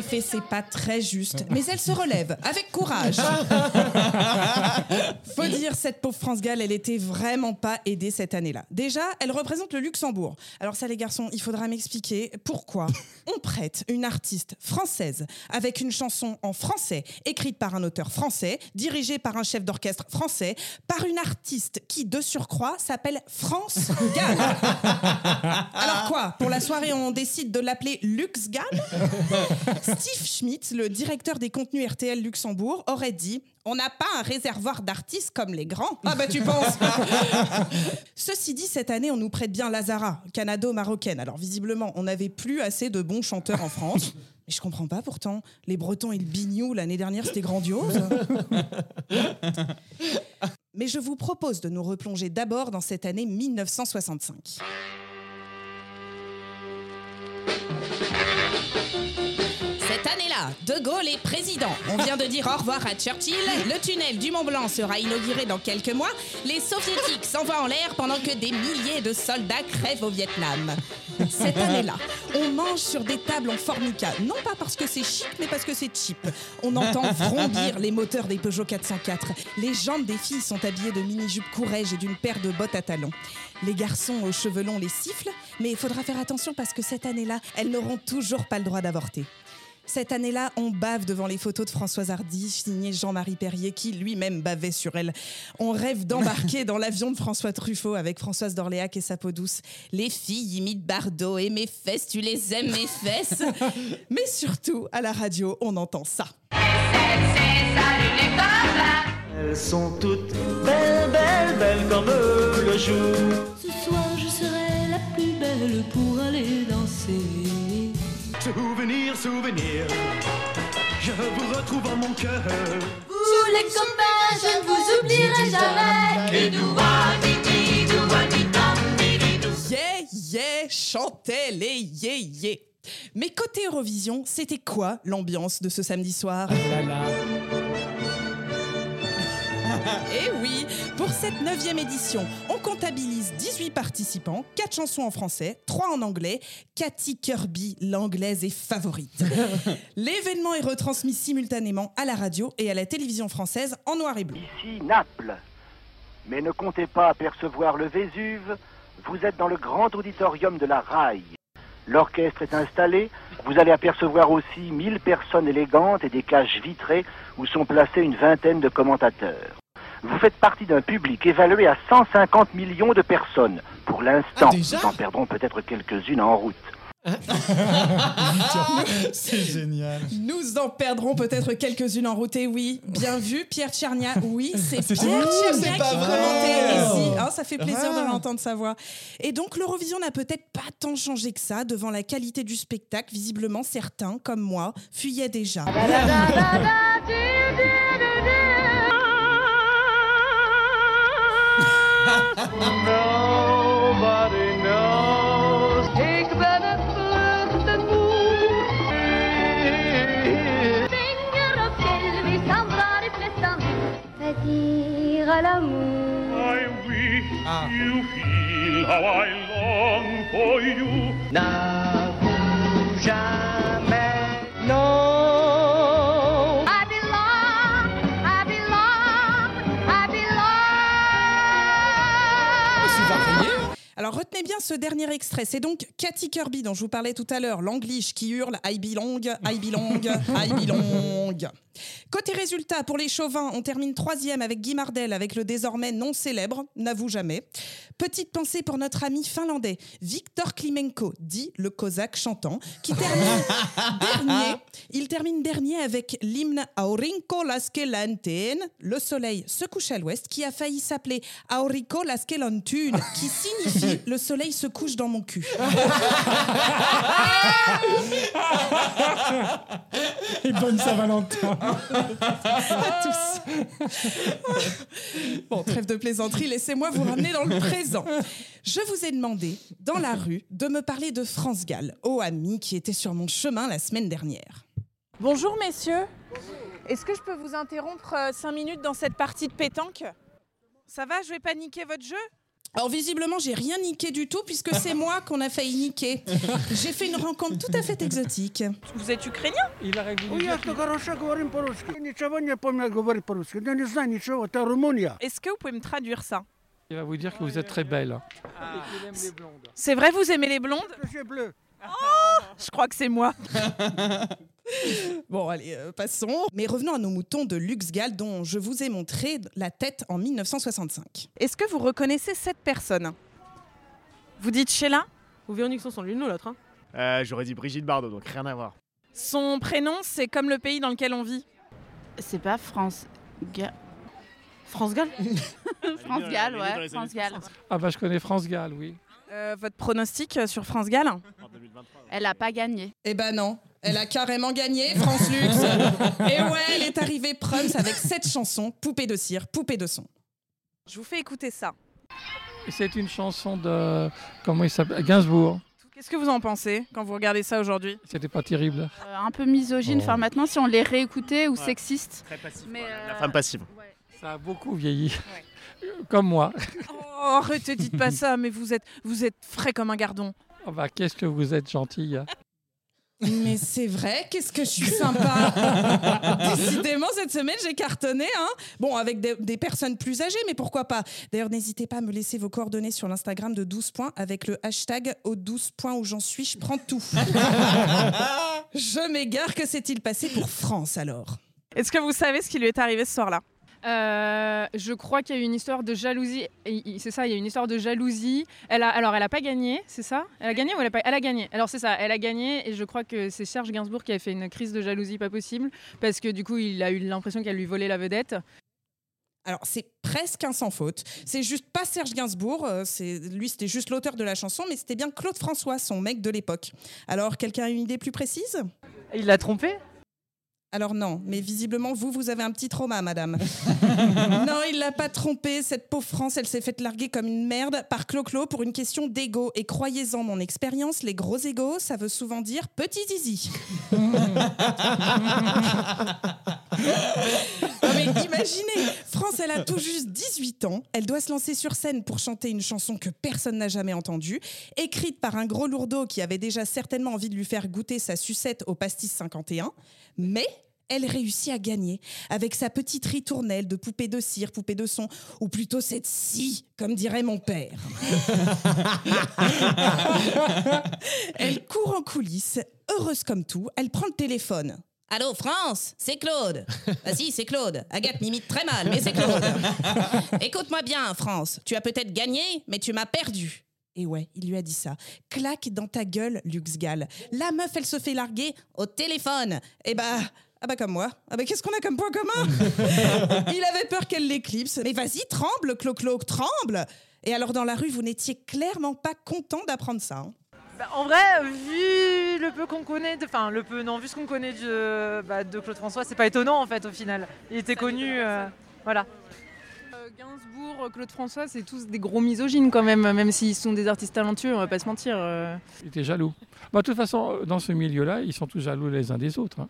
effet, c'est pas très juste, mais elle se relève avec courage. [LAUGHS] Faut dire, cette pauvre France Gall, elle était vraiment pas aidée cette année-là. Déjà, elle représente le Luxembourg. Alors ça, les garçons, il faudra m'expliquer pourquoi on prête une artiste française avec une chanson en français, écrite par un auteur français, dirigée par un chef d'orchestre français, par une artiste qui, de surcroît, s'appelle France Gall. [LAUGHS] Alors quoi Pour la soirée, on décide de l'appeler Lux Gall? Steve Schmidt, le directeur des contenus RTL Luxembourg, aurait dit On n'a pas un réservoir d'artistes comme les grands. Ah bah tu penses [LAUGHS] Ceci dit, cette année, on nous prête bien Lazara, canado-marocaine. Alors visiblement, on n'avait plus assez de bons chanteurs en France. Mais je comprends pas pourtant. Les Bretons et le Bignou, l'année dernière, c'était grandiose. Mais je vous propose de nous replonger d'abord dans cette année 1965. De Gaulle est président. On vient de dire au revoir à Churchill. Le tunnel du Mont Blanc sera inauguré dans quelques mois. Les soviétiques s'envoient en l'air pendant que des milliers de soldats crèvent au Vietnam. Cette année-là, on mange sur des tables en formica. Non pas parce que c'est chic, mais parce que c'est cheap. On entend vrombir les moteurs des Peugeot 404. Les jambes des filles sont habillées de mini-jupes courrèges et d'une paire de bottes à talons. Les garçons aux cheveux longs les sifflent, mais il faudra faire attention parce que cette année-là, elles n'auront toujours pas le droit d'avorter. Cette année-là, on bave devant les photos de Françoise Hardy, signées Jean-Marie Perrier, qui lui-même bavait sur elle. On rêve d'embarquer dans l'avion de François Truffaut avec Françoise d'Orléac et sa peau douce. Les filles imitent Bardot et mes fesses, tu les aimes, mes fesses. [LAUGHS] Mais surtout, à la radio, on entend ça. Elles sont toutes belles, belles, belles comme le jour. Ce soir, je serai la plus belle pour. Souvenir, souvenir, je vous retrouve en mon cœur. Vous les copains, je ne vous oublierai jamais. Et. Yeah, yeah, chantaient les yeah, yeah. Mais côté Eurovision, c'était quoi l'ambiance de ce samedi soir? Eh oui, pour cette neuvième édition, on comptabilise 18 participants, 4 chansons en français, 3 en anglais. Cathy Kirby, l'anglaise, est favorite. [LAUGHS] L'événement est retransmis simultanément à la radio et à la télévision française en noir et blanc. Ici Naples. Mais ne comptez pas apercevoir le Vésuve, vous êtes dans le grand auditorium de la RAI. L'orchestre est installé, vous allez apercevoir aussi 1000 personnes élégantes et des cages vitrées où sont placés une vingtaine de commentateurs. Vous faites partie d'un public évalué à 150 millions de personnes. Pour l'instant, Ah, nous en perdrons peut-être quelques-unes en route. C'est génial. Nous en perdrons peut-être quelques-unes en route, et oui. Bien vu, Pierre Tchernia. Oui, c'est Pierre Tchernia qui commentait. Hein, ça fait plaisir Ah. de l'entendre sa voix. Et donc, l'Eurovision n'a peut-être pas tant changé que ça devant la qualité du spectacle. Visiblement, certains, comme moi, fuyaient déjà. Nobody knows. Ik ben een vluchtend boer. Vinger op ciel, wie s'endra les flesses Fait dire à l'amour. I wish you feel how I long for you. N'avoue jamais retenez bien ce dernier extrait. C'est donc Cathy Kirby dont je vous parlais tout à l'heure, l'anglish qui hurle I belong, I belong, I belong. Côté résultat, pour les chauvins, on termine troisième avec Guy Mardel avec le désormais non célèbre N'avoue jamais. Petite pensée pour notre ami finlandais Victor Klimenko, dit le cosaque chantant, qui termine [LAUGHS] dernier. Il termine dernier avec l'hymne Aurinko Laskelanten, le soleil se couche à l'ouest, qui a failli s'appeler Aurico Laskelantun, qui signifie [LAUGHS] le soleil se couche dans mon cul. [LAUGHS] Et bonne Saint-Valentin. [LAUGHS] à tous. bon, trêve de plaisanterie, laissez-moi vous ramener dans le présent. Je vous ai demandé, dans la rue, de me parler de France Gall, ô ami qui était sur mon chemin la semaine dernière. Bonjour messieurs. Est-ce que je peux vous interrompre 5 minutes dans cette partie de pétanque? Ça va, je vais pas niquer votre jeu? Alors visiblement, j'ai rien niqué du tout puisque c'est moi qu'on a failli niquer. J'ai fait une rencontre tout à fait exotique. Vous êtes ukrainien? Il a Est-ce que vous pouvez me traduire ça? Il va vous dire que vous êtes très belle. C'est vrai, vous aimez les blondes? Oh, je crois que c'est moi. [LAUGHS] [LAUGHS] Bon, allez, euh, passons. Mais revenons à nos moutons de Lux Gall dont je vous ai montré la tête en 1965. Est-ce que vous reconnaissez cette personne? Vous dites Sheila? Ou Véronique Sanson, l'une ou l'autre. hein. Euh, J'aurais dit Brigitte Bardot, donc rien à voir. Son prénom, c'est comme le pays dans lequel on vit? C'est pas France. Ga- France Gall? [LAUGHS] France Gall, ouais, France Gall. Ah bah je connais France Gall, oui. Euh, votre pronostic sur France Gall? Elle a pas gagné. Eh ben non. Elle a carrément gagné, France Lux. Et ouais, elle est arrivée Prums avec cette chanson, Poupée de cire, Poupée de son. Je vous fais écouter ça. C'est une chanson de. Comment il s'appelle? Gainsbourg. Qu'est-ce que vous en pensez quand vous regardez ça aujourd'hui? C'était pas terrible. Euh, un peu misogyne, Oh. enfin maintenant si on les réécoutait ou sexiste. Très passif. Mais, La euh, femme passive. Ça a beaucoup vieilli. Comme moi. Oh, arrêtez, dites pas ça, mais vous êtes, vous êtes frais comme un gardon. Oh bah, Qu'est-ce que vous êtes gentille. Mais c'est vrai, qu'est-ce que je suis sympa. [LAUGHS] Décidément, cette semaine, j'ai cartonné. Hein bon, avec des, des personnes plus âgées, mais pourquoi pas. D'ailleurs, n'hésitez pas à me laisser vos coordonnées sur l'Instagram de 12 points avec le hashtag aux 12 points où j'en suis, je prends tout. [LAUGHS] je m'égare, que s'est-il passé pour France alors? Est-ce que vous savez ce qui lui est arrivé ce soir-là? Euh, je crois qu'il y a eu une histoire de jalousie. C'est ça, il y a eu une histoire de jalousie. Elle a, alors, elle a pas gagné, c'est ça? Elle a gagné ou elle a pas Elle a gagné? Alors, c'est ça, elle a gagné. Et je crois que c'est Serge Gainsbourg qui a fait une crise de jalousie pas possible. Parce que du coup, il a eu l'impression qu'elle lui volait la vedette. Alors, c'est presque un sans faute. C'est juste pas Serge Gainsbourg, euh, c'est lui, c'était juste l'auteur de la chanson, mais c'était bien Claude François, son mec de l'époque. Alors, quelqu'un a une idée plus précise? Il l'a trompée Alors non, mais visiblement, vous, vous avez un petit trauma, madame. [LAUGHS] non, il l'a pas trompée. Cette pauvre France, elle s'est faite larguer comme une merde par Clo-Clo pour une question d'ego. Et croyez-en, mon expérience, les gros égos, ça veut souvent dire petit zizi. [LAUGHS] Mais imaginez, France, elle a tout juste 18 ans. Elle doit se lancer sur scène pour chanter une chanson que personne n'a jamais entendue, écrite par un gros lourdeau qui avait déjà certainement envie de lui faire goûter sa sucette au pastis 51. Mais elle réussit à gagner avec sa petite ritournelle de poupée de cire, poupée de son, ou plutôt cette scie, comme dirait mon père. [LAUGHS] elle court en coulisses, heureuse comme tout, elle prend le téléphone. Allô, France, c'est Claude. Si, c'est Claude. Agathe m'imite très mal, mais c'est Claude. Écoute-moi bien, France. Tu as peut-être gagné, mais tu m'as perdu. Et ouais, il lui a dit ça. Claque dans ta gueule, Lux Gall. La meuf, elle se fait larguer au téléphone. Et bah. Ah bah comme moi. Ah bah qu'est-ce qu'on a comme point commun? [LAUGHS] Il avait peur qu'elle l'éclipse. Mais vas-y, tremble, Clo-Clo, tremble Et alors dans la rue, vous n'étiez clairement pas content d'apprendre ça. hein. Bah, en vrai, vu le peu qu'on connaît, de- enfin le peu, non, vu ce qu'on connaît de, bah, de Claude François, c'est pas étonnant en fait au final. Il était connu, euh, voilà. Gainsbourg, Claude François, c'est tous des gros misogynes quand même, même s'ils sont des artistes talentueux, on va pas se mentir. euh. Il était jaloux. Bah, de toute façon, dans ce milieu-là, ils sont tous jaloux les uns des autres. hein.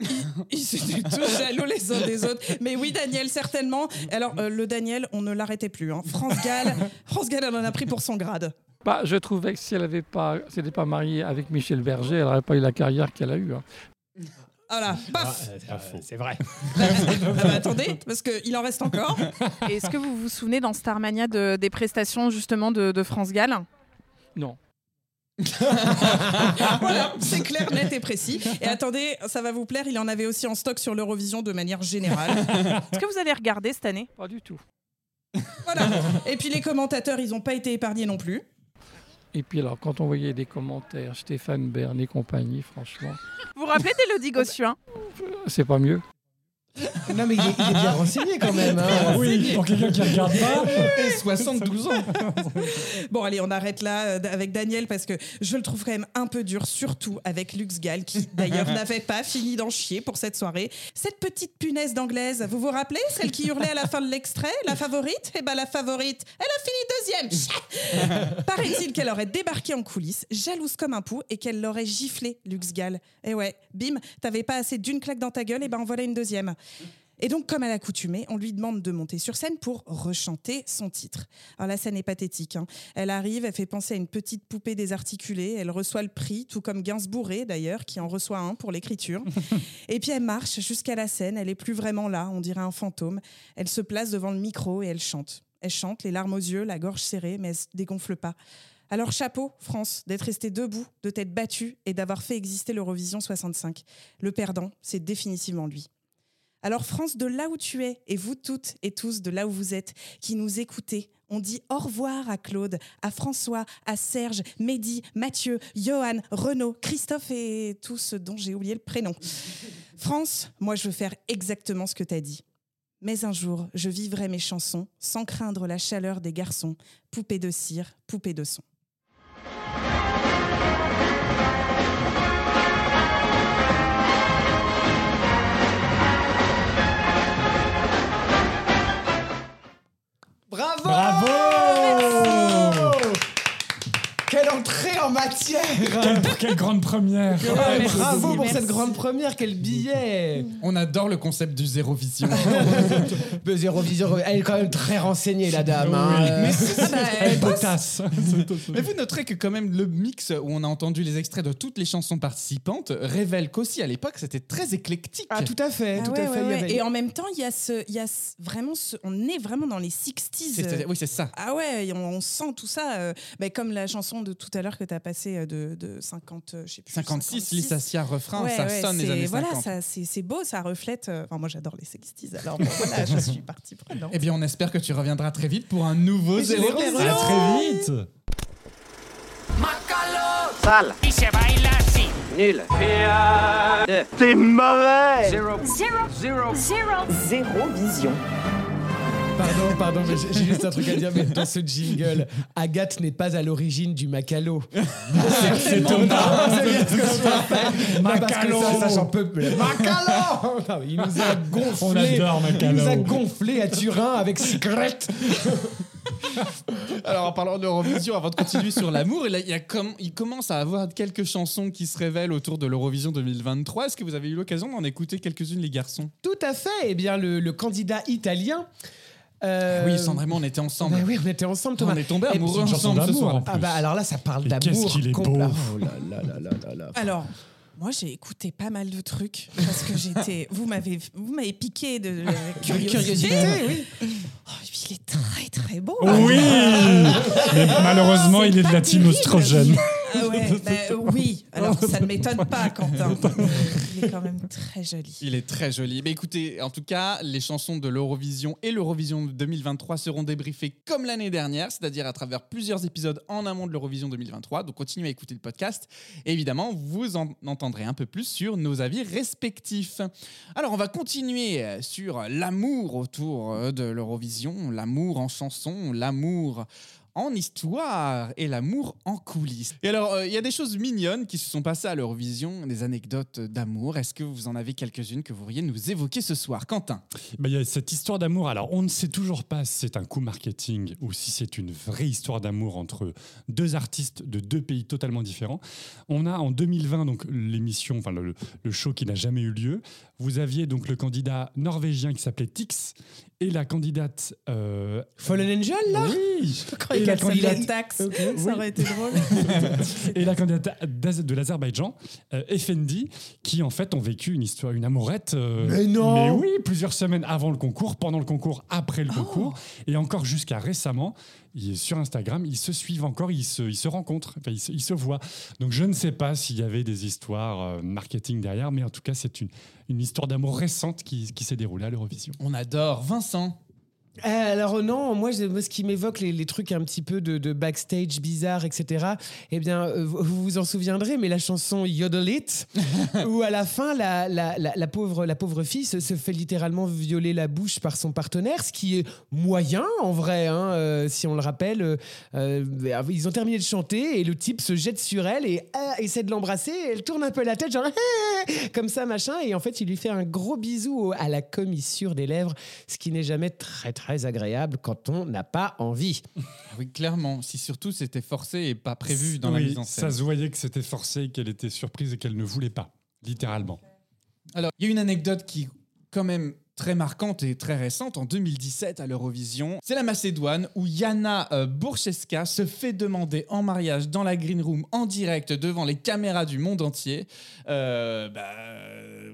[LAUGHS] Ils étaient tous jaloux les uns des autres. Mais oui, Daniel, certainement. Alors, euh, le Daniel, on ne l'arrêtait plus. hein. France Gall, France Gall, elle en a pris pour son grade. Bah, je trouvais que si elle n'avait pas, s'était pas mariée avec Michel Berger, elle n'aurait pas eu la carrière qu'elle a eue. hein. Voilà, paf C'est vrai. Ah [LAUGHS] bah, Attendez, parce qu'il en reste encore. Et Est-ce que vous vous souvenez dans Starmania de- des prestations justement de, de France Gall? Non. [LAUGHS] voilà, c'est clair, net et précis. Et attendez, ça va vous plaire, il en avait aussi en stock sur l'Eurovision de manière générale. Est-ce que vous allez regarder cette année? Pas du tout. Voilà. Et puis les commentateurs, ils n'ont pas été épargnés non plus. Et puis alors, quand on voyait des commentaires, Stéphane Bern et compagnie, franchement, Vous vous rappelez d'Élodie Gossuin? C'est pas mieux. Non, mais il est, il est bien renseigné quand même. hein. [LAUGHS] Oui, pour quelqu'un qui regarde pas. [LAUGHS] Et 72 ans. [LAUGHS] Bon, allez, on arrête là euh, avec Daniel parce que je le trouve quand même un peu dur, surtout avec Lux Gall, qui d'ailleurs n'avait pas fini d'en chier pour cette soirée. Cette petite punaise d'anglaise, vous vous rappelez? Celle qui hurlait à la fin de l'extrait, la favorite? Eh ben, la favorite, elle a fini deuxième. [LAUGHS] Paraît-il qu'elle aurait débarqué en coulisses, jalouse comme un pou, et qu'elle l'aurait giflé, Lux Gall. Et ouais, bim, t'avais pas assez d'une claque dans ta gueule, et ben en voilà une deuxième. Et donc, comme à l'accoutumée, on lui demande de monter sur scène pour rechanter son titre. Alors la scène est pathétique. hein. Elle arrive, elle fait penser à une petite poupée désarticulée, elle reçoit le prix, tout comme Gainsbourg d'ailleurs, qui en reçoit un pour l'écriture. [LAUGHS] et puis elle marche jusqu'à la scène, elle est plus vraiment là, on dirait un fantôme. Elle se place devant le micro et elle chante. Elle chante, les larmes aux yeux, la gorge serrée, mais elle se dégonfle pas. Alors chapeau, France, d'être resté debout, de t'être battu et d'avoir fait exister l'Eurovision 65. Le perdant, c'est définitivement lui. Alors France, de là où tu es, et vous toutes et tous de là où vous êtes, qui nous écoutez, on dit au revoir à Claude, à François, à Serge, Mehdi, Mathieu, Johan, Renaud, Christophe et tous ceux dont j'ai oublié le prénom. France, moi je veux faire exactement ce que t'as dit. Mais un jour, je vivrai mes chansons sans craindre la chaleur des garçons, poupée de cire, poupée de son. Bravo Bravo entrée en matière quelle, quelle grande première Ouais, Bravo pour cette grande première, quel billet On adore le concept du zéro vision. [LAUGHS] Mais Zéro Vision, elle est quand même très renseignée la dame. hein. Oui. Euh, Mais c'est ça, Elle elle bosse. potasse. [LAUGHS] Mais vous noterez que quand même le mix où on a entendu les extraits de toutes les chansons participantes révèle qu'aussi à l'époque c'était très éclectique. Ah tout à fait, Ah tout ouais, à fait. ouais, il y ouais. avait- Et en même temps, il y a ce, il y a ce- vraiment ce, on est vraiment dans les 60s. C'est- oui, c'est ça. Ah ouais, et on, on sent tout ça, euh, bah, comme la chanson de tout à l'heure que tu as passée euh, de, de 50, euh, je sais plus. 56, Lissacia refrain, Ouais, ça ouais, sonne les années Voilà, 50. ça, c'est c'est beau, ça reflète. euh, Enfin, moi, j'adore les 60s, alors bon, voilà, je [LAUGHS] suis partie prenante. Eh bien, on espère que tu reviendras très vite pour un nouveau Mais je zéro l'espère vision. À très vite Sale. Y se baila así. Nul. C'est mauvais Zero. Zero. Zero. Zéro vision. Pardon, pardon, mais j'ai juste un truc à dire, mais dans ce jingle, Agathe n'est pas à l'origine du macalo. C'est Thomas Macalo. ça, ça, j'en peux plus. Macalo Non, Il nous a gonflé. On adore Il Macalo. nous a gonflé à Turin avec cigarette. Alors, en parlant d'Eurovision, avant de continuer sur l'amour, il, y a- il il commence à avoir quelques chansons qui se révèlent autour de l'Eurovision 2023. Est-ce que vous avez eu l'occasion d'en écouter quelques-unes, les garçons? Tout à fait. Eh bien, le, le candidat italien. Euh, Oui, Sandrine, on était ensemble. bah oui, on était ensemble, Thomas. On est tombés amoureux ensemble ce soir. en plus. Ah bah alors là, ça parle Mais d'amour. qu'est-ce qu'il est beau. Oh là là là là là là. Alors, moi, j'ai écouté pas mal de trucs parce que j'étais. Vous m'avez, vous m'avez piqué de, la [LAUGHS] curiosité. Curiosité, oui. Oh, il est très très beau. Oui [LAUGHS] Mais malheureusement, il est de la team ostrogène. Ah ouais, [LAUGHS] bah, euh, oui. Alors ça ne m'étonne pas, Quentin. Il est quand même très joli. Il est très joli. Mais écoutez, en tout cas, les chansons de l'Eurovision et l'Eurovision 2023 seront débriefées comme l'année dernière, c'est-à-dire à travers plusieurs épisodes en amont de l'Eurovision 2023. Donc continuez à écouter le podcast. Et évidemment, vous en entendrez un peu plus sur nos avis respectifs. Alors, on va continuer sur l'amour autour euh, de l'Eurovision, l'amour en chanson, l'amour en histoire et l'amour en coulisses. Et alors, euh, il y a des choses mignonnes qui se sont passées à l'Eurovision, des anecdotes d'amour. Est-ce que vous en avez quelques-unes que vous pourriez nous évoquer ce soir? Quentin Bah, Il y a cette histoire d'amour. Alors, on ne sait toujours pas si c'est un coup marketing ou si c'est une vraie histoire d'amour entre deux artistes de deux pays totalement différents. On a en 2020 donc l'émission, enfin le show qui n'a jamais eu lieu. Vous aviez donc le candidat norvégien qui s'appelait Tix et la candidate. euh, Fallen Angel, là Oui croyais Et la qu'elle candidate Tax. Ok, Ça oui. aurait été drôle. [LAUGHS] et la candidate de l'Azerbaïdjan, euh, Effendi, qui en fait ont vécu une histoire, une amourette. euh, Mais non Mais oui, plusieurs semaines avant le concours, pendant le concours, après Oh. le concours, et encore jusqu'à récemment. Il est sur Instagram, ils se suivent encore, ils se, ils se rencontrent, ils, se, ils se voient. Donc je ne sais pas s'il y avait des histoires euh, marketing derrière, mais en tout cas c'est une, une histoire d'amour récente qui, qui s'est déroulée à l'Eurovision. On adore. Vincent alors non, moi, ce qui m'évoque les, les trucs un petit peu de, de backstage bizarre, etc. Eh bien, euh, vous vous en souviendrez, mais la chanson Yodel It, [LAUGHS] où à la fin, la, la, la, la pauvre, la pauvre fille se, se fait littéralement violer la bouche par son partenaire, ce qui est moyen en vrai, hein, euh, si on le rappelle. euh, euh, ils ont terminé de chanter et le type se jette sur elle et essaie de l'embrasser. Elle tourne un peu la tête, genre [LAUGHS] comme ça, machin. Et en fait, il lui fait un gros bisou à la commissure des lèvres, ce qui n'est jamais très très agréable quand on n'a pas envie. [LAUGHS] Oui, clairement. Si surtout c'était forcé et pas prévu dans la Oui, mise en scène. Ça se voyait que c'était forcé, qu'elle était surprise et qu'elle ne voulait pas, littéralement. Alors, il y a une anecdote qui, quand même, très marquante et très récente, en 2017 à l'Eurovision. C'est la Macédoine où Yana euh, Borcheska se fait demander en mariage dans la green room en direct devant les caméras du monde entier. Euh, bah,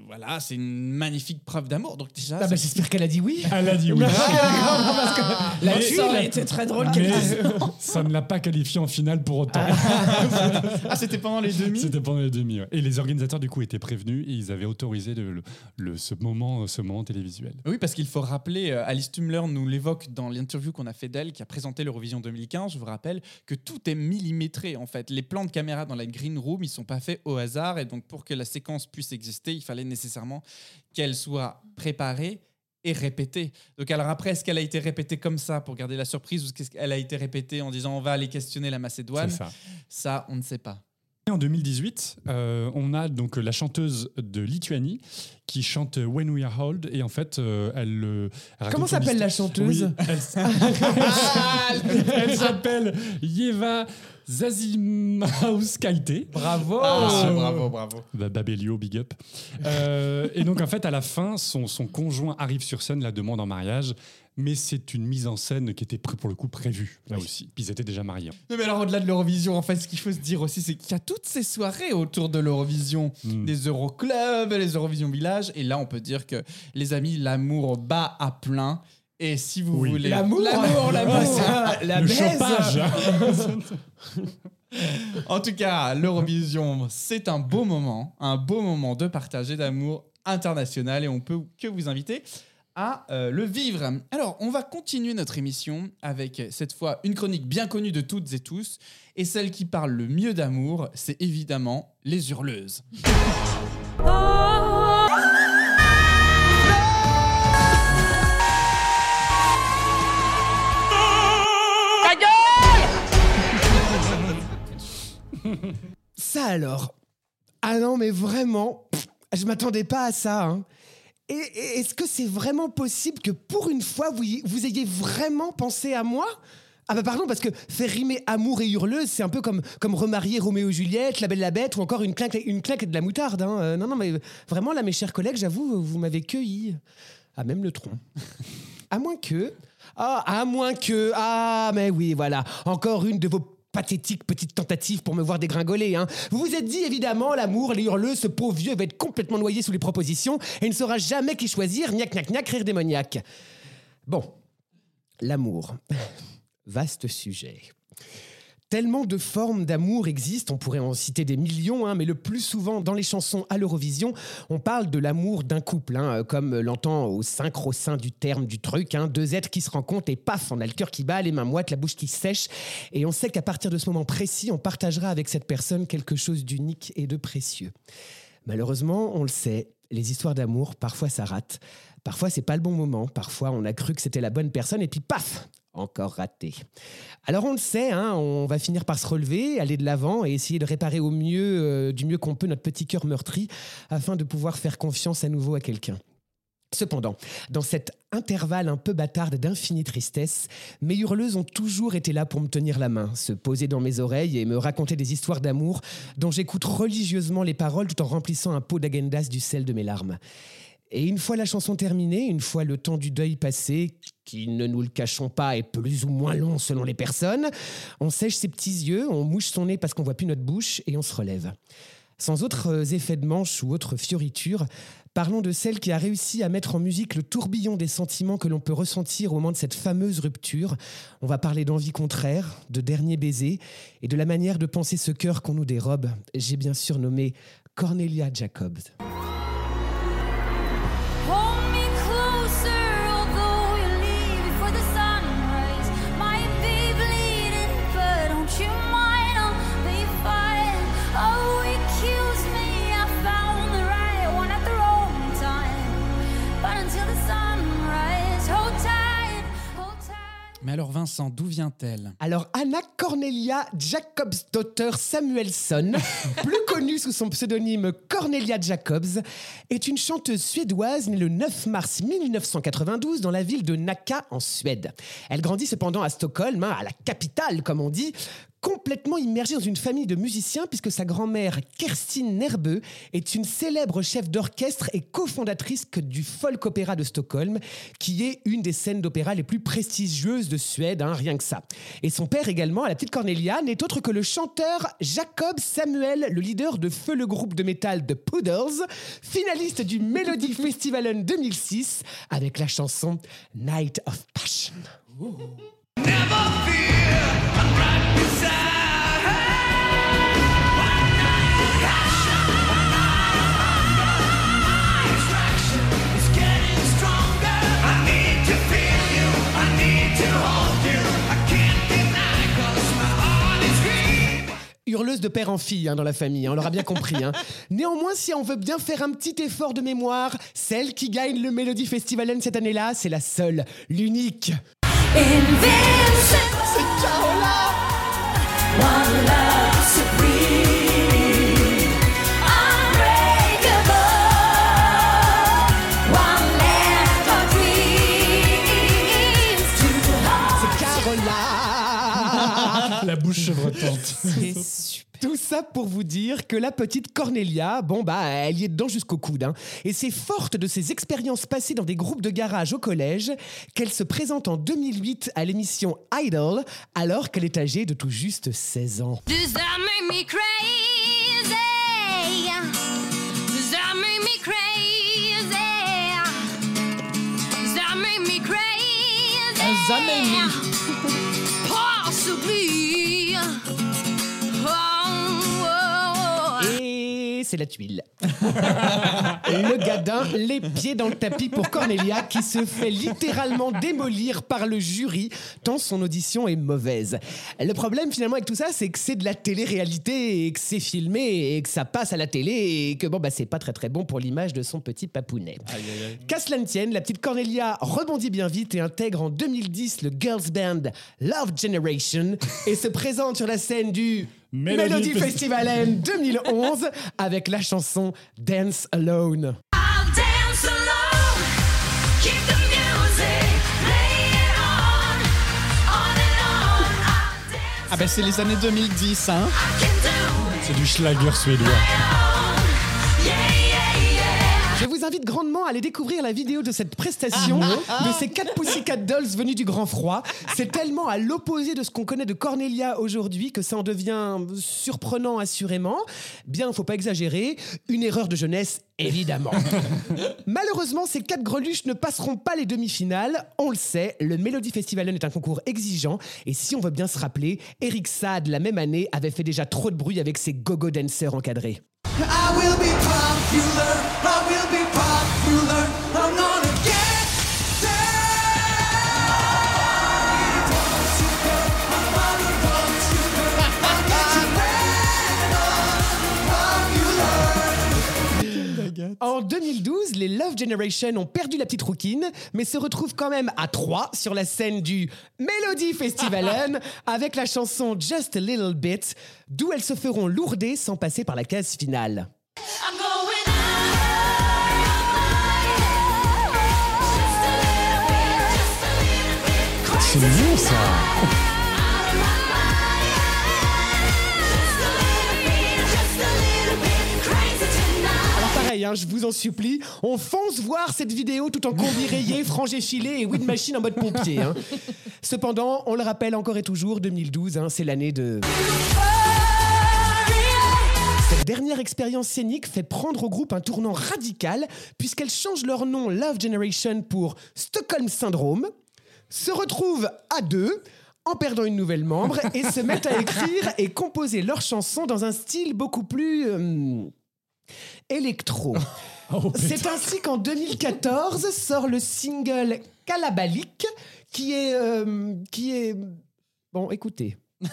voilà, c'est une magnifique preuve d'amour. Donc déjà, Ah bah, J'espère qu'elle a dit oui. [LAUGHS] Elle a dit oui. [LAUGHS] Parce que la Mais- tuile, aurait été très drôle qu'elle Mais dise [LAUGHS] ça ne l'a pas qualifié en finale pour autant. ah, c'était pendant les demi. C'était pendant les demi. ouais. Et les organisateurs du coup étaient prévenus et ils avaient autorisé le, le- le- ce moment, ce moment télévisuel. Oui, parce qu'il faut rappeler, euh, Alice Tumler nous l'évoque dans l'interview qu'on a fait d'elle, qui a présenté l'Eurovision 2015. Je vous rappelle que tout est millimétré en fait. Les plans de caméra dans la green room, ils sont pas faits au hasard, et donc pour que la séquence puisse exister, il fallait nécessairement qu'elle soit préparée et répétée. Donc alors après, est-ce qu'elle a été répétée comme ça pour garder la surprise, ou est-ce qu'elle a été répétée en disant on va aller questionner la Macédoine ça. Ça, on ne sait pas. Et en 2018, euh, on a donc la chanteuse de Lituanie qui chante When We Are Old et en fait, euh, elle. euh, Comment s'appelle la chanteuse Oui, elle, [LAUGHS] [LAUGHS] elle s'appelle Yeva Zazimauskaite. Bravo Ah, bravo, bravo. Bah, Babelio, big up. Euh, et donc, en fait, à la fin, son, son conjoint arrive sur scène, la demande en mariage, mais c'est une mise en scène qui était pour le coup prévue, là aussi. Puis ils étaient déjà mariés. Non mais alors au-delà de l'Eurovision, en fait, ce qu'il faut se dire aussi, c'est qu'il y a toutes ces soirées autour de l'Eurovision, des Euroclubs, les Eurovision Village, et là on peut dire que les amis, l'amour bat à plein. Et si vous Oui. voulez L'amour l'amour, l'amour, Ah, la le baise. [LAUGHS] En tout cas, l'Eurovision, c'est un beau moment, un beau moment de partager d'amour international, et on peut que vous inviter à euh, le vivre. Alors, on va continuer notre émission avec cette fois une chronique bien connue de toutes et tous, et celle qui parle le mieux d'amour, c'est évidemment les hurleuses. [LAUGHS] Ça alors Ah non, mais vraiment, pff, je m'attendais pas à ça. hein. Et, est-ce que c'est vraiment possible que pour une fois, vous, ayez vraiment pensé à moi? Ah bah pardon, parce que faire rimer amour et hurleuse, c'est un peu comme, comme remarier Roméo et Juliette, La Belle la Bête ou encore une claque, une claque et de la moutarde. hein. Euh, non, non, mais vraiment là, mes chers collègues, j'avoue, vous m'avez cueilli. Ah, même le tronc. À moins que... Ah, à moins que... Ah, mais oui, voilà. Encore une de vos pathétiques petites tentatives pour me voir dégringoler. Hein. Vous vous êtes dit, évidemment, l'amour, les hurleux, ce pauvre vieux va être complètement noyé sous les propositions et ne saura jamais qui choisir, gnac, gnac, gnac, rire démoniaque. Bon, l'amour. [LAUGHS] Vaste sujet. Tellement de formes d'amour existent, on pourrait en citer des millions, hein, mais le plus souvent dans les chansons à l'Eurovision, on parle de l'amour d'un couple, hein, comme l'entend au synchro sein du terme du truc, hein, deux êtres qui se rencontrent et paf, on a le cœur qui bat, les mains moites, la bouche qui sèche, et on sait qu'à partir de ce moment précis, on partagera avec cette personne quelque chose d'unique et de précieux. Malheureusement, on le sait, les histoires d'amour, parfois ça rate, parfois c'est pas le bon moment, parfois on a cru que c'était la bonne personne et puis paf, encore raté. Alors on le sait, hein, on va finir par se relever, aller de l'avant et essayer de réparer au mieux, euh, du mieux qu'on peut notre petit cœur meurtri afin de pouvoir faire confiance à nouveau à quelqu'un. Cependant, dans cet intervalle un peu bâtarde d'infinie tristesse, mes hurleuses ont toujours été là pour me tenir la main, se poser dans mes oreilles et me raconter des histoires d'amour dont j'écoute religieusement les paroles tout en remplissant un pot d'agendas du sel de mes larmes. Et une fois la chanson terminée, une fois le temps du deuil passé, qui, ne nous le cachons pas, est plus ou moins long selon les personnes, on sèche ses petits yeux, on mouche son nez parce qu'on voit plus notre bouche et on se relève. Sans autres euh, effets de manche ou autres fioritures, parlons de celle qui a réussi à mettre en musique le tourbillon des sentiments que l'on peut ressentir au moment de cette fameuse rupture. On va parler d'envie contraire, de dernier baiser et de la manière de penser ce cœur qu'on nous dérobe. J'ai bien sûr nommé Cornelia Jacobs. Vincent, d'où vient-elle Alors, Anna Cornelia Jacobsdottir Samuelsson, [LAUGHS] plus connue sous son pseudonyme Cornelia Jacobs, est une chanteuse suédoise née le 9 mars 1992 dans la ville de Nacka en Suède. Elle grandit cependant à Stockholm, hein, à la capitale comme on dit. Complètement immergé dans une famille de musiciens puisque sa grand-mère, Kerstin Nerbeu, est une célèbre chef d'orchestre et cofondatrice du Folk Opéra de Stockholm, qui est une des scènes d'opéra les plus prestigieuses de Suède, hein, rien que ça. Et son père également, la petite Cornelia, n'est autre que le chanteur Jacob Samuel, le leader de Feu, le groupe de métal The Poodles, finaliste du Melody Festivalen 2006 avec la chanson Night of Passion. Hurleuse de père en fille hein, dans la famille, hein, on l'aura bien compris. hein. [LAUGHS] Néanmoins, si on veut bien faire un petit effort de mémoire, celle qui gagne le Melody Festivalen cette année-là, c'est la seule, l'unique. C'est Carola C'est bouche [LAUGHS] chevrotante. Tout ça pour vous dire que la petite Cornelia, bon bah, elle y est dedans jusqu'au coude. hein. Et c'est forte de ses expériences passées dans des groupes de garage au collège qu'elle se présente en 2008 à l'émission Idol alors qu'elle est âgée de tout juste 16 ans. Does that make me crazy? Does that make me crazy? Does that make me crazy? C'est la tuile. [LAUGHS] le gadin, les pieds dans le tapis pour Cornelia qui se fait littéralement démolir par le jury tant son audition est mauvaise. Le problème finalement avec tout ça, c'est que c'est de la télé-réalité et que c'est filmé et que ça passe à la télé et que bon bah c'est pas très très bon pour l'image de son petit papounet. Qu'à cela ne tienne, la petite Cornelia rebondit bien vite et intègre en 2010 le girls band Love Generation et se présente sur la scène du Melody Melody Fest- Festivalen 2011 avec la chanson Dance Alone. I'll dance alone. Keep the music. Play it on. On and on. Ah ben c'est les années 2010, hein C'est du schlager suédois. Je vous invite grandement à aller découvrir la vidéo de cette prestation de ces quatre Pussycat Dolls venus du grand froid. C'est tellement à l'opposé de ce qu'on connaît de Cornelia aujourd'hui que ça en devient surprenant assurément. Bien, faut pas exagérer, une erreur de jeunesse évidemment. [LAUGHS] Malheureusement, ces quatre greluches ne passeront pas les demi-finales. On le sait, le Melody Festivalen est un concours exigeant et si on veut bien se rappeler, Eric Saad la même année avait fait déjà trop de bruit avec ses go-go dancers encadrés. I will be popular. En 2012, les Love Generation ont perdu la petite rouquine, mais se retrouvent quand même à 3 sur la scène du Melody Festivalen [LAUGHS] avec la chanson Just a Little Bit, d'où elles se feront lourder sans passer par la case finale. C'est ça pareil, hein, je vous en supplie, on fonce voir cette vidéo tout en combi rayé, [LAUGHS] frangé filet et weed machine en mode pompier. hein. Cependant, on le rappelle encore et toujours, 2012, hein, c'est l'année de... Cette dernière expérience scénique fait prendre au groupe un tournant radical puisqu'elles changent leur nom Love Generation pour Stockholm Syndrome, se retrouvent à deux en perdant une nouvelle membre et se mettent à [LAUGHS] écrire et composer leurs chansons dans un style beaucoup plus euh, électro. [LAUGHS] C'est ainsi qu'en 2014 sort le single Kalabalik qui est euh, qui est bon écoutez. [LAUGHS]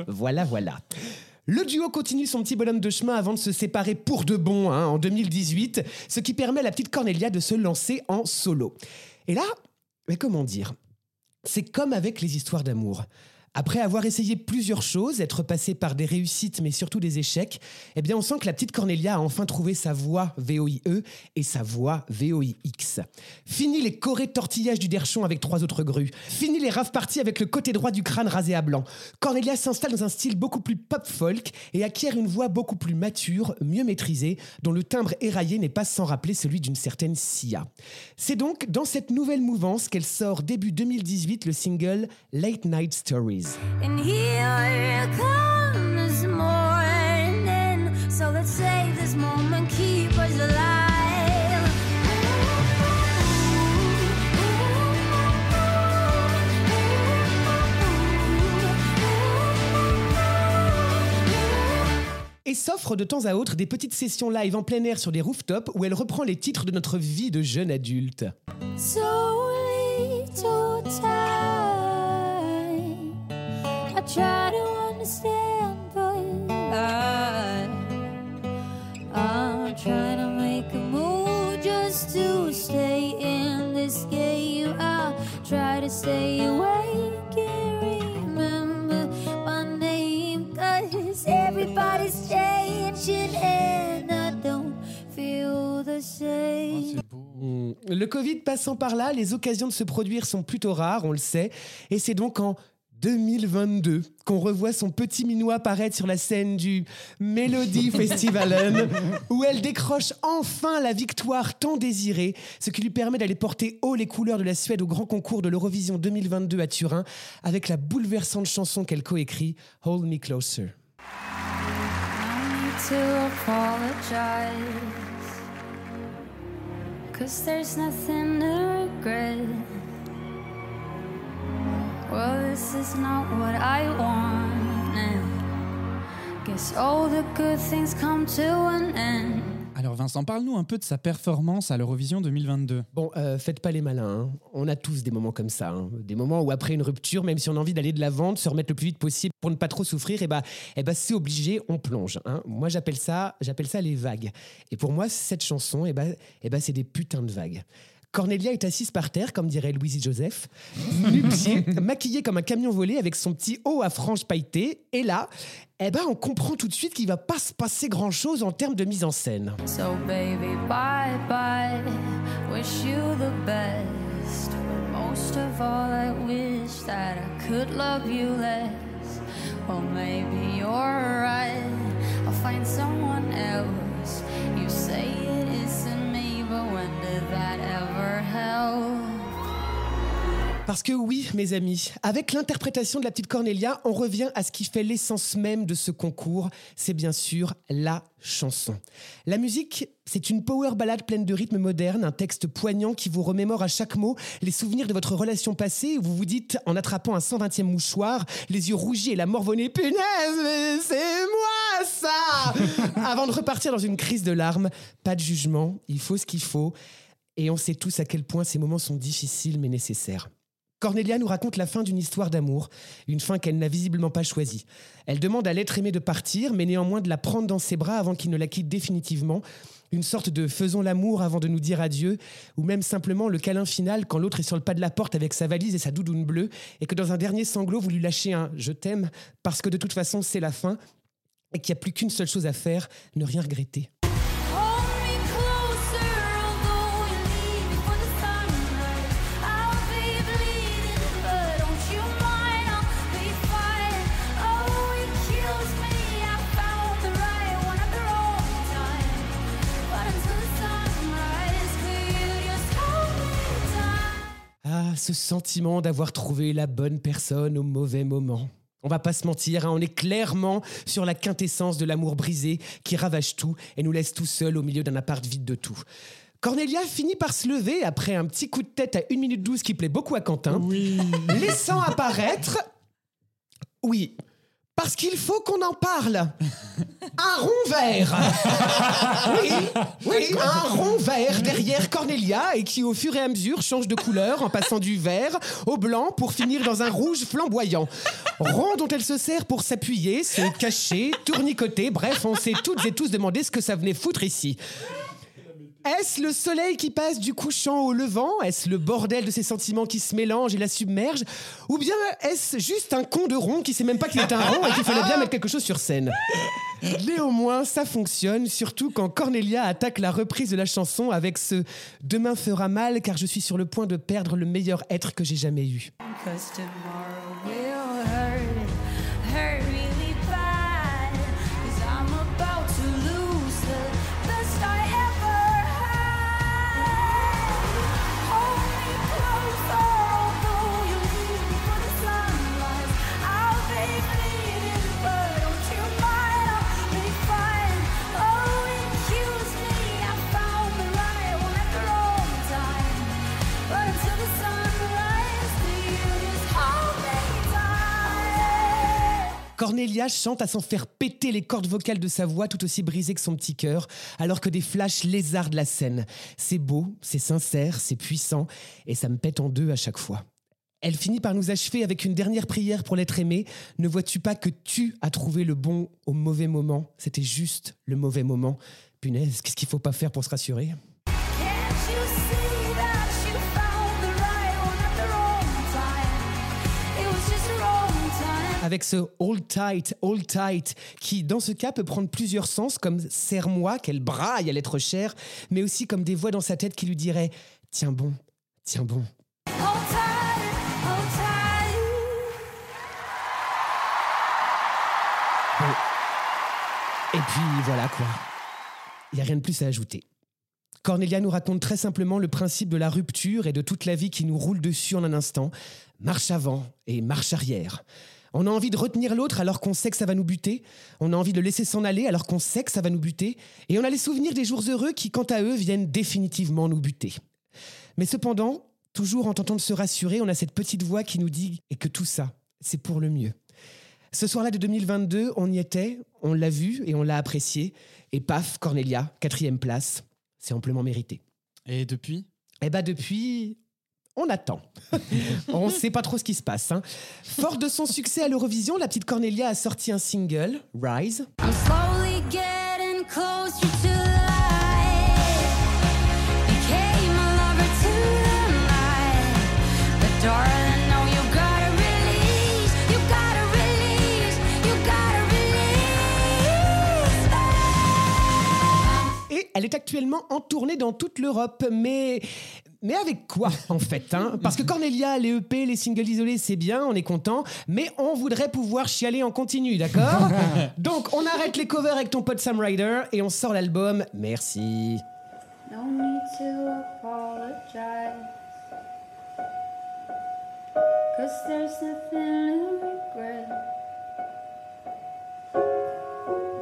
[LAUGHS] Voilà, voilà. Le duo continue son petit bonhomme de chemin avant de se séparer pour de bon hein, en 2018, ce qui permet à la petite Cornelia de se lancer en solo. Et là, mais comment dire? C'est comme avec les histoires d'amour. Après avoir essayé plusieurs choses, être passé par des réussites mais surtout des échecs, eh bien on sent que la petite Cornelia a enfin trouvé sa voix VOIE et sa voix VOIX. Fini les corées de tortillage du derchon avec trois autres grues. Fini les rave parties avec le côté droit du crâne rasé à blanc. Cornelia s'installe dans un style beaucoup plus pop folk et acquiert une voix beaucoup plus mature, mieux maîtrisée, dont le timbre éraillé n'est pas sans rappeler celui d'une certaine Sia. C'est donc dans cette nouvelle mouvance qu'elle sort début 2018 le single Late Night Stories. And here comes morning. So let's save this moment, keep us alive. Et s'offre de temps à autre des petites sessions live en plein air sur des rooftops où elle reprend les titres de notre vie de jeune adulte. So try to understand, but I, I'm trying to make a move just to stay in this game. I try to stay awake and remember my name, everybody's changing and I don't feel the same. Hmm. Le Covid passant par là, les occasions de se produire sont plutôt rares, on le sait, et c'est donc en 2022 qu'on revoit son petit minois apparaître sur la scène du Melody [LAUGHS] Festivalen, où elle décroche enfin la victoire tant désirée, ce qui lui permet d'aller porter haut les couleurs de la Suède au grand concours de l'Eurovision 2022 à Turin, avec la bouleversante chanson qu'elle coécrit, Hold Me Closer. to apologize. Cause there's nothing to regret. Well, this is not what I wanted. Guess all the good things come to an end. Alors Vincent, parle-nous un peu de sa performance à l'Eurovision 2022. Bon, euh, faites pas les malins. hein. On a tous des moments comme ça. hein. Des moments où après une rupture, même si on a envie d'aller de l'avant, de se remettre le plus vite possible pour ne pas trop souffrir, et bah, eh bah c'est obligé, on plonge. hein. Moi, j'appelle ça, j'appelle ça les vagues. Et pour moi, cette chanson, eh bah, eh bah, c'est des putains de vagues. Cornelia est assise par terre, comme dirait Louise Joseph, nu-pied, [LAUGHS] maquillée comme un camion volé avec son petit haut à franges pailletées. Et là, eh ben, on comprend tout de suite qu'il va pas se passer grand-chose en termes de mise en scène. So, baby, bye bye. Wish you the best. But most of all, I wish that I could love you less. Well, maybe you're right. I'll find someone else. You say Parce que oui, mes amis, avec l'interprétation de la petite Cornelia, on revient à ce qui fait l'essence même de ce concours, c'est bien sûr la chanson. La musique, c'est une power ballade pleine de rythme moderne, un texte poignant qui vous remémore à chaque mot les souvenirs de votre relation passée, où vous vous dites, en attrapant un 120e mouchoir, les yeux rougis et la morvonnée, punaise, c'est moi ça! Avant de repartir dans une crise de larmes, pas de jugement, il faut ce qu'il faut, et on sait tous à quel point ces moments sont difficiles mais nécessaires. Cornelia nous raconte la fin d'une histoire d'amour, une fin qu'elle n'a visiblement pas choisie. Elle demande à l'être aimé de partir, mais néanmoins de la prendre dans ses bras avant qu'il ne la quitte définitivement. Une sorte de faisons l'amour avant de nous dire adieu, ou même simplement le câlin final quand l'autre est sur le pas de la porte avec sa valise et sa doudoune bleue, et que dans un dernier sanglot, vous lui lâchez un je t'aime, parce que de toute façon, c'est la fin, et qu'il n'y a plus qu'une seule chose à faire, ne rien regretter. Ce sentiment d'avoir trouvé la bonne personne au mauvais moment. On va pas se mentir, hein, on est clairement sur la quintessence de l'amour brisé qui ravage tout et nous laisse tout seuls au milieu d'un appart vide de tout. Cornelia finit par se lever après un petit coup de tête à 1 minute 12 qui plaît beaucoup à Quentin, laissant apparaître... Oui, parce qu'il faut qu'on en parle. [LAUGHS] Un rond vert. [LAUGHS] Oui, oui, un rond vert derrière Cornelia et qui au fur et à mesure change de couleur en passant du vert au blanc pour finir dans un rouge flamboyant. Rond dont elle se sert pour s'appuyer, se cacher, tournicoter. Bref, on s'est toutes et tous demandé ce que ça venait foutre ici. Est-ce le soleil qui passe du couchant au levant? Est-ce le bordel de ses sentiments qui se mélangent et la submergent? Ou bien est-ce juste un con de rond qui sait même pas qu'il est un rond et qu'il fallait bien mettre quelque chose sur scène? Néanmoins, ça fonctionne, surtout quand Cornelia attaque la reprise de la chanson avec ce Demain fera mal car je suis sur le point de perdre le meilleur être que j'ai jamais eu. Cornelia chante à s'en faire péter les cordes vocales de sa voix tout aussi brisées que son petit cœur, alors que des flashs lézardent la scène. C'est beau, c'est sincère, c'est puissant, et ça me pète en deux à chaque fois. Elle finit par nous achever avec une dernière prière pour l'être aimé. Ne vois-tu pas que tu as trouvé le bon au mauvais moment? C'était juste le mauvais moment. Punaise, qu'est-ce qu'il faut pas faire pour se rassurer? Avec ce hold tight, hold tight, qui dans ce cas peut prendre plusieurs sens, comme serre-moi, qu'elle braille à l'être cher, mais aussi comme des voix dans sa tête qui lui diraient Tiens bon, tiens bon. Hold tight, hold tight. Et puis voilà quoi. Il n'y a rien de plus à ajouter. Cornelia nous raconte très simplement le principe de la rupture et de toute la vie qui nous roule dessus en un instant. Marche avant et marche arrière. On a envie de retenir l'autre alors qu'on sait que ça va nous buter. On a envie de le laisser s'en aller alors qu'on sait que ça va nous buter. Et on a les souvenirs des jours heureux qui, quant à eux, viennent définitivement nous buter. Mais cependant, toujours en tentant de se rassurer, on a cette petite voix qui nous dit et que tout ça, c'est pour le mieux. Ce soir-là de 2022, on y était, on l'a vu et on l'a apprécié. Et paf, Cornelia, quatrième place. C'est amplement mérité. Et depuis? Eh ben depuis, on attend. [LAUGHS] on ne sait pas trop ce qui se passe. hein. Forte de son succès à l'Eurovision, la petite Cornelia a sorti un single, Rise. I'm slowly getting closer to light. Became a lover tonight. But darling, no, you gotta release. You gotta release. You gotta release. Et elle est actuellement en tournée dans toute l'Europe, mais... Mais avec quoi, en fait hein? Parce que Cornelia, les EP, les singles isolés, c'est bien, on est content, mais on voudrait pouvoir chialer en continu, d'accord? [LAUGHS] Donc, on arrête les covers avec ton pote Sam Ryder et on sort l'album Merci. No need to apologize. Cause there's nothing to regret.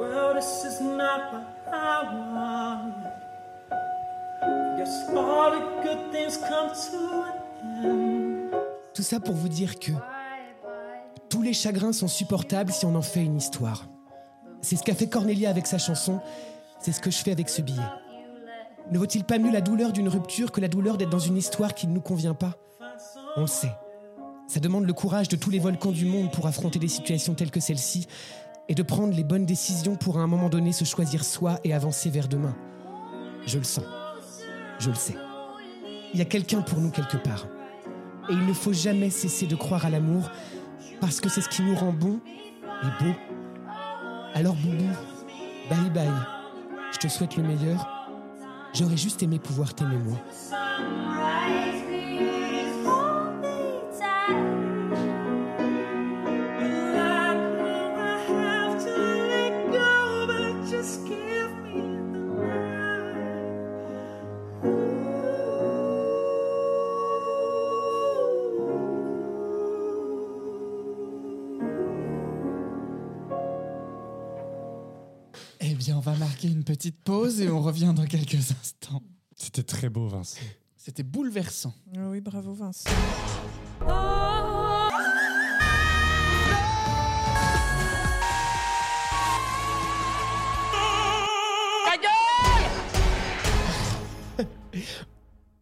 Well, this is not what I want. Tout ça pour vous dire que tous les chagrins sont supportables si on en fait une histoire. C'est ce qu'a fait Cornelia avec sa chanson, c'est ce que je fais avec ce billet. Ne vaut-il pas mieux la douleur d'une rupture que la douleur d'être dans une histoire qui ne nous convient pas? On le sait. Ça demande le courage de tous les volcans du monde pour affronter des situations telles que celle-ci et de prendre les bonnes décisions pour à un moment donné se choisir soi et avancer vers demain. Je le sens. Je le sais. Il y a quelqu'un pour nous quelque part. Et il ne faut jamais cesser de croire à l'amour parce que c'est ce qui nous rend bons et beaux. Alors Boubou, bye bye. Je te souhaite le meilleur. J'aurais juste aimé pouvoir t'aimer moi. Petite pause et on revient dans quelques instants. C'était très beau, Vincent. C'était bouleversant. Ah Oui, bravo Vincent. [LAUGHS]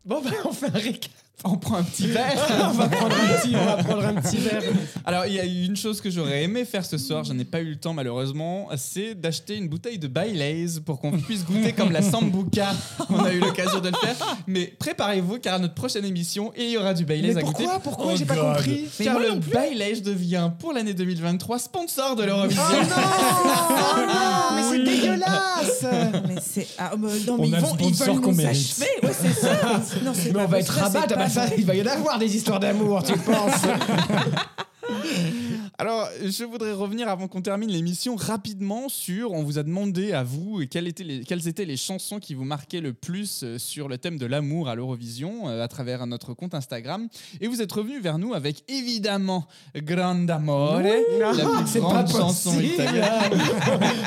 Bon, bah, on fait un récap. On prend un petit [LAUGHS] verre. on, va prendre un petit, on va prendre un petit verre. Alors, il y a une chose que j'aurais aimé faire ce soir, je n'ai pas eu le temps malheureusement, c'est d'acheter une bouteille de Baileys pour qu'on puisse goûter comme la Sambuca. [LAUGHS] On a eu l'occasion de le faire. Mais préparez-vous car à notre prochaine émission, il y aura du Baileys Mais à goûter. pourquoi? Pourquoi? Oh J'ai pas compris. Mais Car le non. Baileys devient pour l'année 2023 sponsor de l'Eurovision. Oh non, mais c'est dégueulasse Mais c'est. ah, bah, non, On mais ils a vont, ils sponsor veulent qu'on nous achever. Ouais, c'est ça. Non, Mais on va être rabat, ah ça, il va y en avoir des histoires d'amour, tu penses? Alors, je voudrais revenir avant qu'on termine l'émission rapidement sur. On vous a demandé à vous quelles étaient les, quelles étaient les chansons qui vous marquaient le plus euh, sur le thème de l'amour à l'Eurovision euh, à travers notre compte Instagram. Et vous êtes revenus vers nous avec évidemment Grand Amore, la plus c'est grande pas chanson italienne.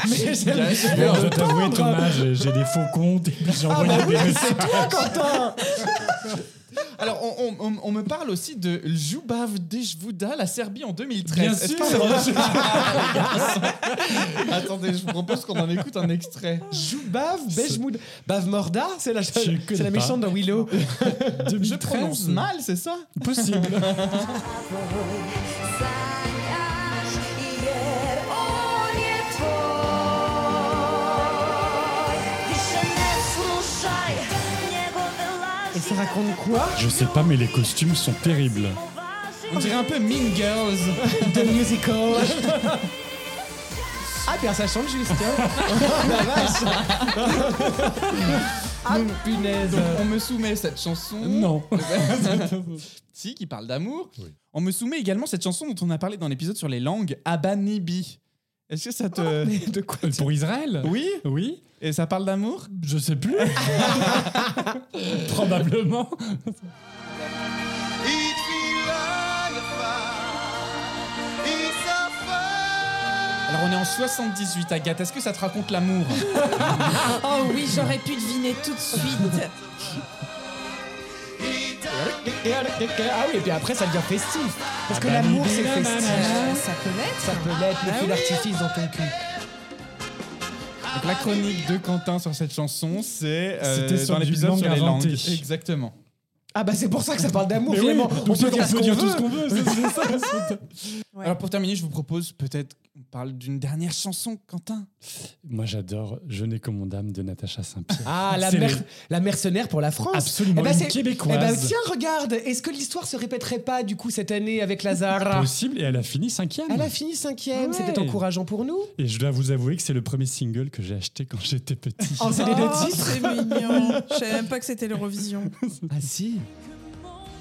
Mais bien Je entendre. Thomas, j'ai j'ai des faux comptes et puis j'ai Ah envoyé bah des oui, messages. c'est toi, Quentin Alors, on, on- on- on me parle aussi de Ljubav Dejvuda, la Serbie en 2013. Bien sûr. que va- [LAUGHS] Attendez, je vous propose qu'on en écoute un extrait. Joubav, Bejmoud. Bav Morda, c'est la, c'est la méchante dans Willow. [LAUGHS] Je 2013. prononce mal, c'est ça? Possible. [LAUGHS] ça raconte quoi Je sais pas, mais les costumes sont terribles. On dirait un peu Mean Girls. [LAUGHS] The musical. Ah, bien ça chante juste. [LAUGHS] La vache. ah, punaise. Donc, on me soumet cette chanson. Non. [LAUGHS] si, qui parle d'amour. On me soumet également cette chanson dont on a parlé dans l'épisode sur les langues, Abanibi. Est-ce que ça te. de quoi Pour Israël? Oui Oui. Et ça parle d'amour? Je sais plus. [LAUGHS] Probablement. Alors on est en 78, Agathe. Est-ce que ça te raconte l'amour? [LAUGHS] Oh oui, j'aurais pu deviner tout de suite. Ah oui, et puis après ça devient festif. Parce que Ah bah, l'amour c'est nanana. festif. Euh, ça peut l'être. Ça peut l'être, le Ah feu d'artifice dans ton cul. Donc la chronique de Quentin sur cette chanson, c'est euh, C'était sur dans l'épisode sur les langues. Exactement. Ah bah c'est pour ça que ça parle d'amour Mais oui, on peut dire ce qu'on tout veut. ce qu'on veut. ça. Ouais. Alors pour terminer, je vous propose peut-être parle d'une dernière chanson, Quentin. Moi, j'adore Je n'ai que mon âme de Natacha Saint-Pierre. Ah, la, mer- mercenaire pour la France. Absolument, Eh ben, une c'est- Québécoise. Eh ben, tiens, regarde, est-ce que l'histoire se répéterait pas du coup cette année avec Lazare? Possible, et elle a fini cinquième. Elle a fini cinquième, Ouais. c'était encourageant pour nous. Et je dois vous avouer que c'est le premier single que j'ai acheté quand j'étais petit. Oh, c'est des deux Oh, titres c'est mignon. Je savais même pas que c'était l'Eurovision. [LAUGHS] Ah si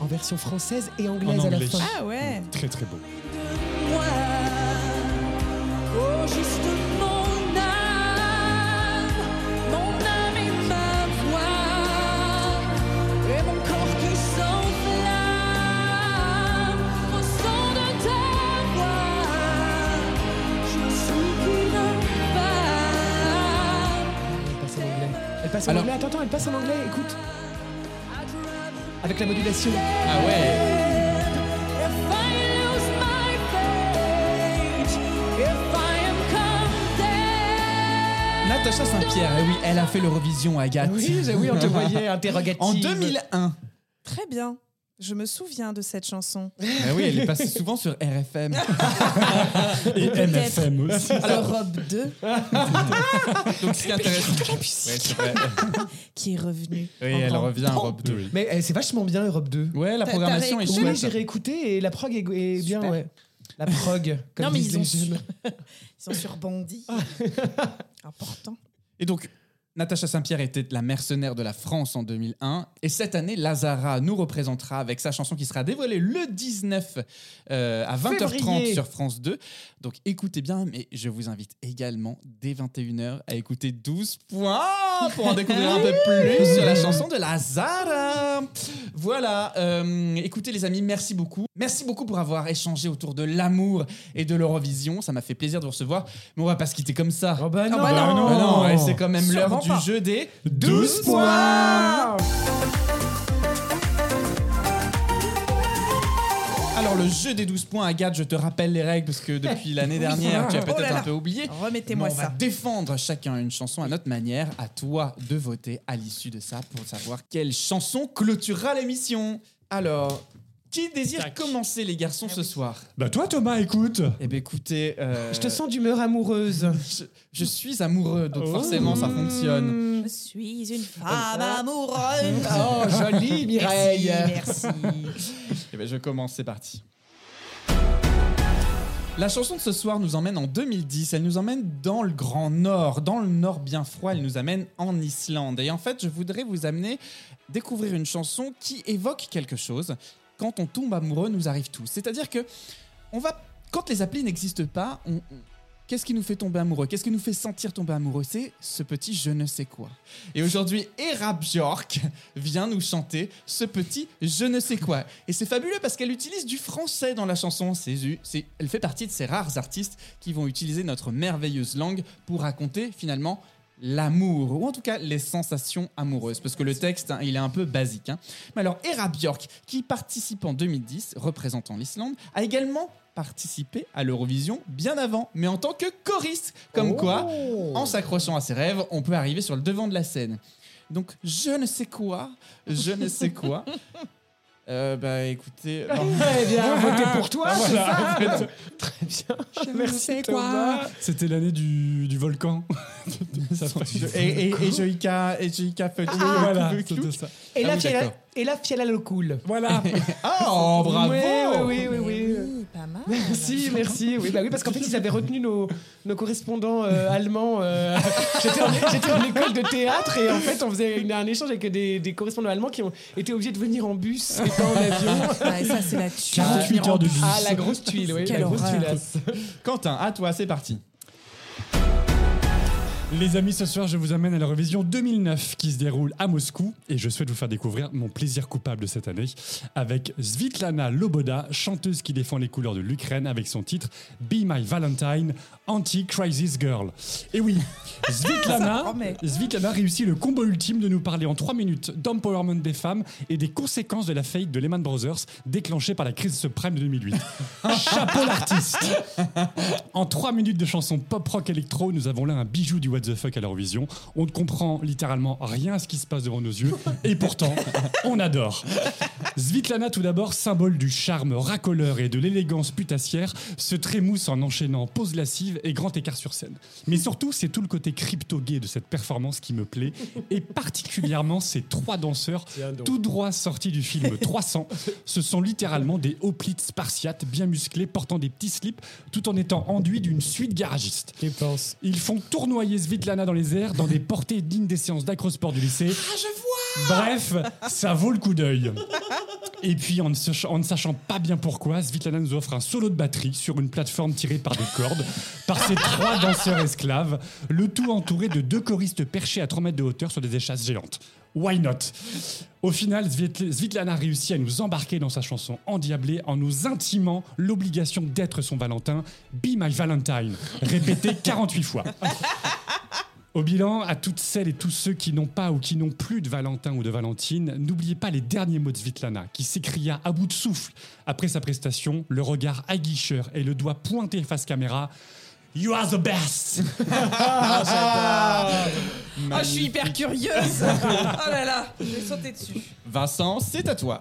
En version française et En anglaise à la fin. Ah ouais. Très très beau. Passe en anglais. Elle passe en Alors- anglais. Attends, attends, elle passe en anglais, écoute. Avec la modulation. Ah ouais Natacha Saint-Pierre, eh oui, elle a fait l'Eurovision, Agathe. Oui, j'ai- oui, on te [LAUGHS] voyait interrogative. En 2001. Très bien. Je me souviens de cette chanson. Eh oui, elle est passée souvent sur RFM. [LAUGHS] Et MFM aussi. Europe 2 [LAUGHS] Donc ce qui est intéressant. Ouais, qui est revenue. Oui, elle revient à. Europe 2. Mais eh, c'est vachement bien Europe 2. Ouais, la programmation est Oui, chouette. j'ai réécouté et la prog est, est bien, Super. ouais. La prog, [LAUGHS] comme Non, mais disent ils ont, les su- jeunes. [LAUGHS] ils sont. [LAUGHS] Important. Et donc, Natacha Saint-Pierre était la mercenaire de la France en 2001. Et cette année, Lazara nous représentera avec sa chanson qui sera dévoilée le 19 euh, à 20h30 Février. sur France 2. Donc écoutez bien, mais je vous invite également dès 21h à écouter 12 points pour en découvrir un peu plus sur la chanson de Lazara. Voilà, euh, écoutez les amis, merci beaucoup. Merci beaucoup pour avoir échangé autour de l'amour et de l'Eurovision. Ça m'a fait plaisir de vous recevoir. Mais on va pas se quitter comme ça. Oh bah non, bah non. Ah non, ouais, c'est quand même l'heure du jeu des 12 points le jeu des 12 points, Agathe, je te rappelle les règles parce que depuis [LAUGHS] l'année dernière, tu as Oh peut-être un peu oublié. Remettez-moi Mais on va ça. défendre chacun une chanson à notre manière. À toi de voter à l'issue de ça pour savoir quelle chanson clôturera l'émission. Alors, qui désire commencer les garçons ce soir Bah toi Thomas, écoute. Eh ben écoutez, euh, Je te sens d'humeur amoureuse. [LAUGHS] je, je suis amoureux, donc Oh. forcément ça fonctionne. Je suis une femme amoureuse. [LAUGHS] Oh, jolie Mireille. Merci, merci. [LAUGHS] Eh ben je commence, c'est parti. La chanson de ce soir nous emmène en 2010, elle nous emmène dans le Grand Nord, dans le Nord bien froid, elle nous amène en Islande. Et en fait, je voudrais vous amener découvrir une chanson qui évoque quelque chose. Quand on tombe amoureux, nous arrive tout. C'est-à-dire que on va, quand les applis n'existent pas, qu'est-ce qui nous fait tomber amoureux? Qu'est-ce qui nous fait sentir tomber amoureux? C'est ce petit je ne sais quoi. Et aujourd'hui, Era Bjork vient nous chanter ce petit je ne sais quoi. Et c'est fabuleux parce qu'elle utilise du français dans la chanson. C'est- elle fait partie de ces rares artistes qui vont utiliser notre merveilleuse langue pour raconter finalement l'amour, ou en tout cas les sensations amoureuses, parce que le texte, hein, il est un peu basique. hein. Mais alors, Era Björk, qui participe en 2010, représentant l'Islande, a également participé à l'Eurovision bien avant, mais en tant que choriste. Comme quoi, en s'accrochant à ses rêves, on peut arriver sur le devant de la scène. Donc, je ne sais quoi, je ne sais quoi. Euh, bah écoutez. [LAUGHS] non. Eh bien, [LAUGHS] votez pour toi, Ah, c'est ça Très bien. Merci Thomas. C'était l'année du, du volcan. [LAUGHS] Ça Et, et, et Joïka, et Joïka voilà, c'était ça. Et Ah la oui, fiala, d'accord. Et la fiala le cool. Voilà. [LAUGHS] [LAUGHS] Oh, bravo Oui, oui, oui, oui. oui. Oui, pas mal. Merci, merci. Oui, bah oui, parce qu'en fait, ils avaient retenu nos, nos correspondants euh, allemands. euh, [LAUGHS] J'étais en, j'étais en école de théâtre et en fait, on faisait une- un échange avec des, des correspondants allemands qui ont été obligés de venir en bus et pas en avion. Ouais, ça, c'est la tuile. 48 heures de bus. Ah, la grosse tuile, oui. Quelle la grosse. Quentin, à toi, c'est parti. Les amis, ce soir, je vous amène à l'Eurovision 2009 qui se déroule à Moscou et je souhaite vous faire découvrir mon plaisir coupable de cette année avec Svitlana Loboda, chanteuse qui défend les couleurs de l'Ukraine avec son titre Be My Valentine, Anti-Crisis Girl. Et oui, [LAUGHS] Svitlana. Svitlana réussit le combo ultime de nous parler en 3 minutes d'empowerment des femmes et des conséquences de la faillite de Lehman Brothers déclenchée par la crise subprime de 2008. Chapeau l'artiste [LAUGHS] en 3 minutes de chanson pop-rock électro, nous avons là un bijou du What the fuck à l'Eurovision. On ne comprend littéralement rien à ce qui se passe devant nos yeux, et pourtant, [LAUGHS] on adore. Svitlana, tout d'abord, symbole du charme racoleur et de l'élégance putassière, se trémousse en enchaînant pause lascive et grand écart sur scène. Mais surtout, c'est tout le côté crypto-gay de cette performance qui me plaît, et particulièrement ces trois danseurs tout droit sortis du film 300. Ce sont littéralement des hoplites spartiates bien musclés portant des petits slips tout en étant enduits d'une suite garagiste. Ils font tournoyer Svitlana dans les airs dans des portées dignes des séances d'acrosport du lycée. Ah, je vois Bref, ça vaut le coup d'œil. Et puis, en ne, sach- en ne sachant pas bien pourquoi, Svitlana nous offre un solo de batterie sur une plateforme tirée par des cordes, par ses trois danseurs esclaves, le tout entouré de deux choristes perchés à 3 mètres de hauteur sur des échasses géantes. Why not? Au final, Svit- Svitlana réussit à nous embarquer dans sa chanson endiablée en nous intimant l'obligation d'être son Valentin. Be my Valentine, répété 48 [LAUGHS] fois. Au bilan, à toutes celles et tous ceux qui n'ont pas ou qui n'ont plus de Valentin ou de Valentine, n'oubliez pas les derniers mots de Svitlana, qui s'écria à bout de souffle après sa prestation, le regard aguicheur et le doigt pointé face caméra. You are the best! [LAUGHS] Ah, je suis hyper curieuse. oh là là, je vais sauter dessus. Vincent, c'est à toi.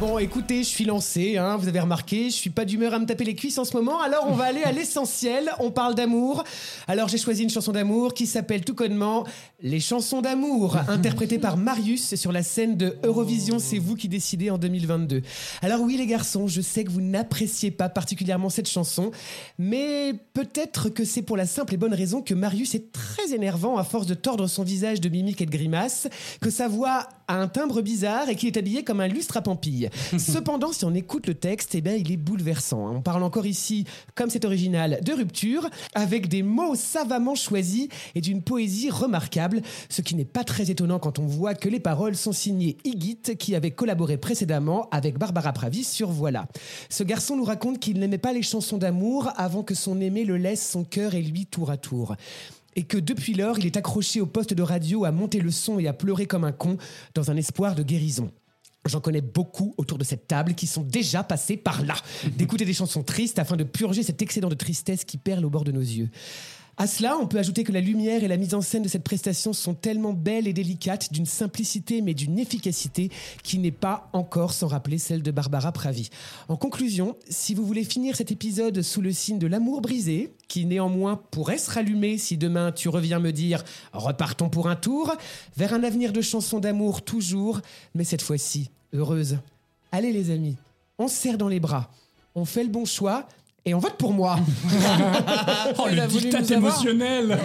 Bon, écoutez, je suis lancé, hein, vous avez remarqué, je suis pas d'humeur à me taper les cuisses en ce moment, alors on va aller à l'essentiel, on parle d'amour. Alors j'ai choisi une chanson d'amour qui s'appelle tout connement Les chansons d'amour, [LAUGHS] interprétée par Marius sur la scène de Eurovision C'est vous qui décidez en 2022. Alors oui les garçons, je sais que vous n'appréciez pas particulièrement cette chanson, mais peut-être que c'est pour la simple et bonne raison que Marius est très énervant à force de tordre son visage de mimiques et de grimaces, que sa voix a un timbre bizarre et qu'il est habillé comme un lustre à pampille. [LAUGHS] Cependant, si on écoute le texte, eh bien, il est bouleversant. On parle encore ici, comme c'est original, de rupture, avec des mots savamment choisis et d'une poésie remarquable, ce qui n'est pas très étonnant quand on voit que les paroles sont signées Igit, qui avait collaboré précédemment avec Barbara Pravi sur Voilà. Ce garçon nous raconte qu'il n'aimait pas les chansons d'amour avant que son aimé le laisse son cœur et lui tour à tour et que depuis lors, il est accroché au poste de radio à monter le son et à pleurer comme un con dans un espoir de guérison. J'en connais beaucoup autour de cette table qui sont déjà passés par là, d'écouter des chansons tristes afin de purger cet excédent de tristesse qui perle au bord de nos yeux. À cela, on peut ajouter que la lumière et la mise en scène de cette prestation sont tellement belles et délicates, d'une simplicité mais d'une efficacité qui n'est pas encore sans rappeler celle de Barbara Pravi. En conclusion, si vous voulez finir cet épisode sous le signe de l'amour brisé, qui néanmoins pourrait se rallumer si demain tu reviens me dire repartons pour un tour, vers un avenir de chansons d'amour toujours, mais cette fois-ci heureuse. Allez les amis, on se serre dans les bras, on fait le bon choix et on vote pour moi. [LAUGHS] Oh, le avoir. émotionnel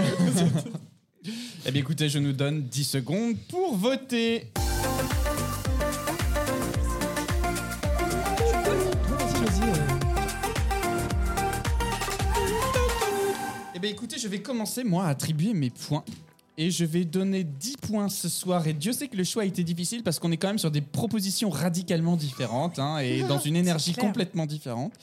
Eh bien écoutez, je nous donne 10 secondes pour voter. Eh bien écoutez, je vais commencer moi à attribuer mes points. Et je vais donner 10 points ce soir. Et Dieu sait que le choix a été difficile parce qu'on est quand même sur des propositions radicalement différentes hein, et dans une énergie complètement différente.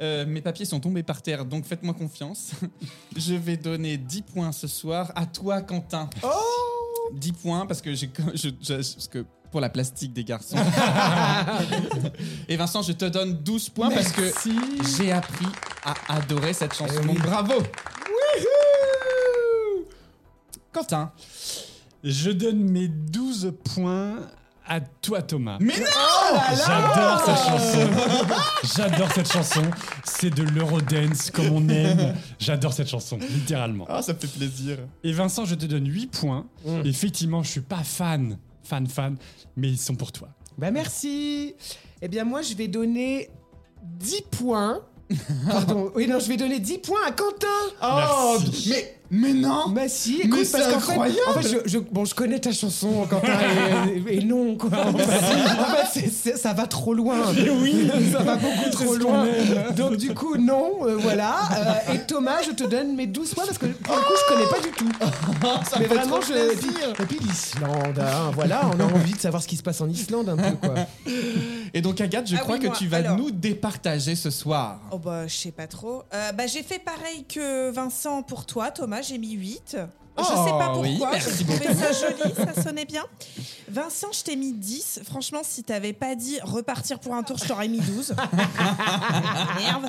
Euh, mes papiers sont tombés par terre, donc faites-moi confiance. [LAUGHS] je vais donner 10 points ce soir à toi, Quentin. 10 points parce que, j'ai, je, je- parce que pour la plastique des garçons. [LAUGHS] Et Vincent, je te donne 12 points parce que j'ai appris à adorer cette chanson. Donc bravo Quentin. Je donne mes 12 points à toi, Thomas. Mais non Oh J'adore cette chanson. J'adore cette chanson. C'est de l'eurodance comme on aime. J'adore cette chanson, littéralement. Ah, ça me fait plaisir. Et Vincent, je te donne 8 points. Effectivement, je suis pas fan, fan, fan, mais ils sont pour toi. Bah merci. Eh bien moi je vais donner 10 points. Pardon. Oui non, je vais donner 10 points à Quentin. Oh, Merci. mais mais non Bah si, Mais écoute, c'est parce qu'en fait, incroyable en fait, je, je- bon, je connais ta chanson, Quentin, et, et non, quoi. En fait, [LAUGHS] en ça va trop loin. [LAUGHS] oui, ça va beaucoup trop loin. Donc du coup, non, euh, voilà. Euh, et Thomas, je te donne mes 12 points parce que pour le coup, je connais pas du tout. [LAUGHS] Ça Mais vraiment, je. Et plaisir. puis, et puis l'Islande, hein, voilà, on a envie de savoir ce qui se passe en Islande un peu, quoi. Et donc Agathe, je Ah crois oui, que moi, tu vas alors. nous départager ce soir. Oh bah je sais pas trop. Euh, bah j'ai fait pareil que Vincent pour toi Thomas, j'ai mis 8. Je sais pas Oh, oui, pourquoi, merci j'ai trouvé ça joli, ça sonnait bien. Vincent, je t'ai mis 10. Franchement, si t'avais pas dit repartir pour un tour, je t'aurais mis 12. [LAUGHS] Merde.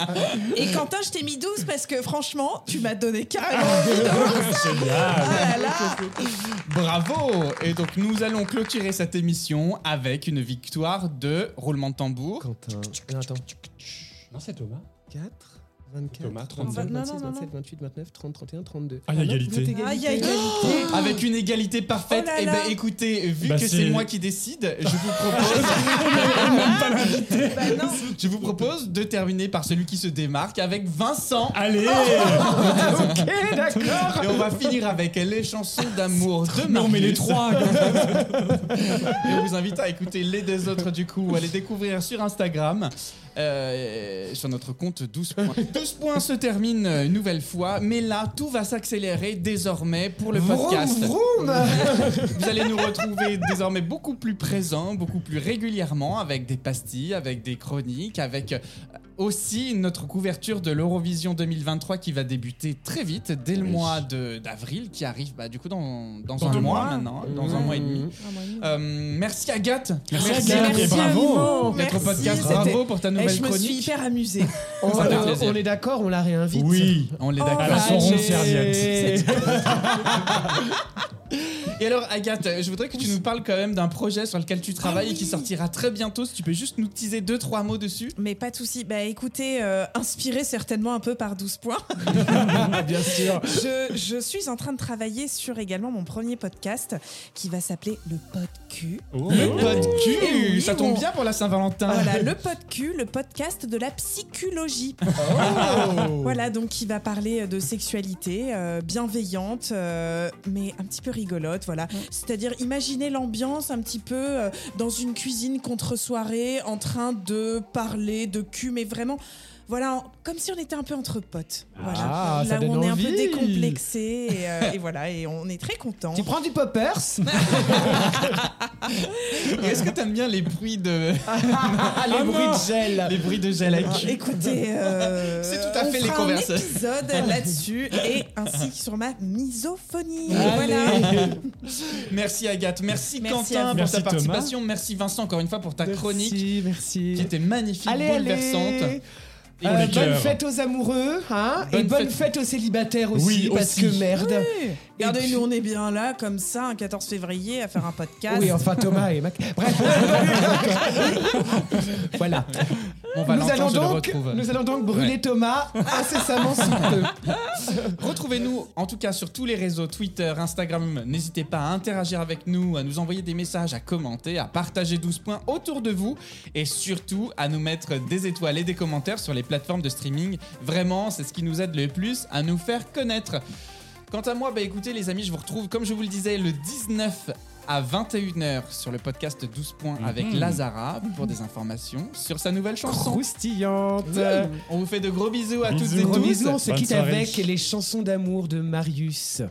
Et Quentin, je t'ai mis 12 parce que franchement, tu m'as donné carrément envie de [LAUGHS] ça. Ah là là. Bravo Et donc nous allons clôturer cette émission avec une victoire de roulement de tambour. Quentin. Non, attends. Non, c'est Thomas. 4, 24, Thomas, 35, 35. 26, Non, non, non, 27, 28, 29, 30, 31, 32. Ah, il y a égalité. vous êtes Ah, il y a égalité. Avec une égalité parfaite. Oh là et ben là. écoutez, vu Bah, que c'est moi qui décide, je vous propose. [LAUGHS] Bah non. [LAUGHS] je vous propose de terminer par celui qui se démarque avec Vincent. Allez [LAUGHS] Ok, d'accord. Et on va finir avec les chansons d'amour de Non, mais les Marius. trois Et on vous invite à écouter les deux autres du coup, ou à les découvrir sur Instagram. Euh, sur notre compte 12 points. [LAUGHS] 12 points se termine une nouvelle fois, mais là tout va s'accélérer désormais pour le podcast. Vroom, vroom. [LAUGHS] Vous allez nous retrouver désormais beaucoup plus présents, beaucoup plus régulièrement, avec des pastilles, avec des chroniques, avec euh, aussi notre couverture de l'Eurovision 2023 qui va débuter très vite, dès le mois de- d'avril, qui arrive bah, du coup dans, dans, Dans un deux mois, mois. maintenant, dans un mois et demi. Euh, merci Agathe. Merci, Merci, Agathe, et bravo. Notre podcast, bravo pour ta Eh, nouvelle je me suis chronique. hyper amusée. [LAUGHS] On, euh, on est d'accord, on la réinvite. Oui [LAUGHS] On est Oh, d'accord. Elle a son rond serviette. [LAUGHS] Et alors, Agathe, je voudrais que tu nous parles quand même d'un projet sur lequel tu travailles Ah et qui sortira très bientôt. Si tu peux juste nous teaser deux, trois mots dessus. Mais pas de souci. Bah écoutez, euh, inspiré certainement un peu par 12 points. [LAUGHS] Bien sûr. je, je suis en train de travailler sur également mon premier podcast qui va s'appeler Le Pod-Q. Oh. Le pod cul, oui, ça tombe bien pour la Saint-Valentin. Voilà, le Pod-Q, le podcast de la psychologie. Oh. Voilà, donc qui va parler de sexualité euh, bienveillante, euh, mais un petit peu rigolote. Voilà, c'est-à-dire imaginer l'ambiance un petit peu euh, dans une cuisine contre soirée, en train de parler de cul, mais vraiment. Voilà, en- comme si on était un peu entre potes. Voilà. Ah, ça Là où donne on est un peu envie. décomplexé et, euh, et voilà, et on est très content. Tu prends du poppers? Et [LAUGHS] Est-ce que t'aimes bien les bruits de. [LAUGHS] Les bruits de gel. les bruits de gel à Ah, cul Écoutez, euh, C'est tout à on fait les fera un conversations. épisode là-dessus et ainsi que sur ma misophonie. Voilà. [LAUGHS] Merci Agathe, merci, Merci à Quentin vous. pour Merci, ta Thomas. participation, merci Vincent encore une fois pour ta chronique Merci, merci. qui était magnifique, Allez, bouleversante. allez. Euh, bonne cœurs. fête aux amoureux, hein, et Bonne fête- fête aux célibataires aussi, Oui, parce aussi. que merde. Oui. Regardez, puis- nous on est bien là, comme ça, un 14 février, à faire un podcast. Oui, enfin Thomas et Mac. Bref. [LAUGHS] voilà. Mon nous, allons donc, nous allons donc brûler Ouais. Thomas incessamment sous peu. [LAUGHS] Retrouvez-nous en tout cas sur tous les réseaux Twitter, Instagram. N'hésitez pas à interagir avec nous, à nous envoyer des messages, à commenter, à partager 12 points autour de vous et surtout à nous mettre des étoiles et des commentaires sur les plateformes de streaming. Vraiment, c'est ce qui nous aide le plus à nous faire connaître. Quant à moi, bah écoutez les amis, je vous retrouve comme je vous le disais le 19 à 21h sur le podcast 12 points avec Mhm. Lazara pour des informations sur sa nouvelle chanson. Croustillante. Mmh. On vous fait de gros bisous à toutes et Gros tous. bisous, on se Bonne quitte soirée. avec les chansons d'amour de Marius.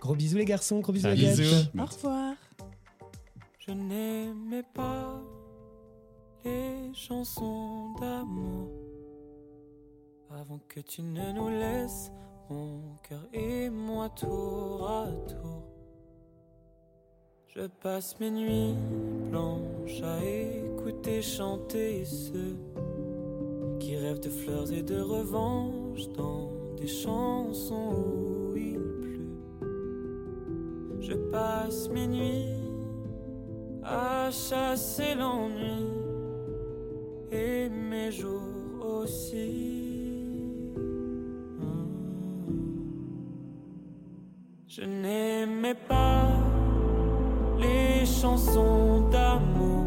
Gros bisous les garçons, gros bisous les gars. Bisous. Au revoir. Je n'aimais pas les chansons d'amour avant que tu ne nous laisses mon cœur et moi tour à tour. Je passe mes nuits blanches à écouter chanter ceux qui rêvent de fleurs et de revanche dans des chansons où il pleut. Je passe mes nuits à chasser l'ennui et mes jours aussi. Je n'aimais pas les chansons d'amour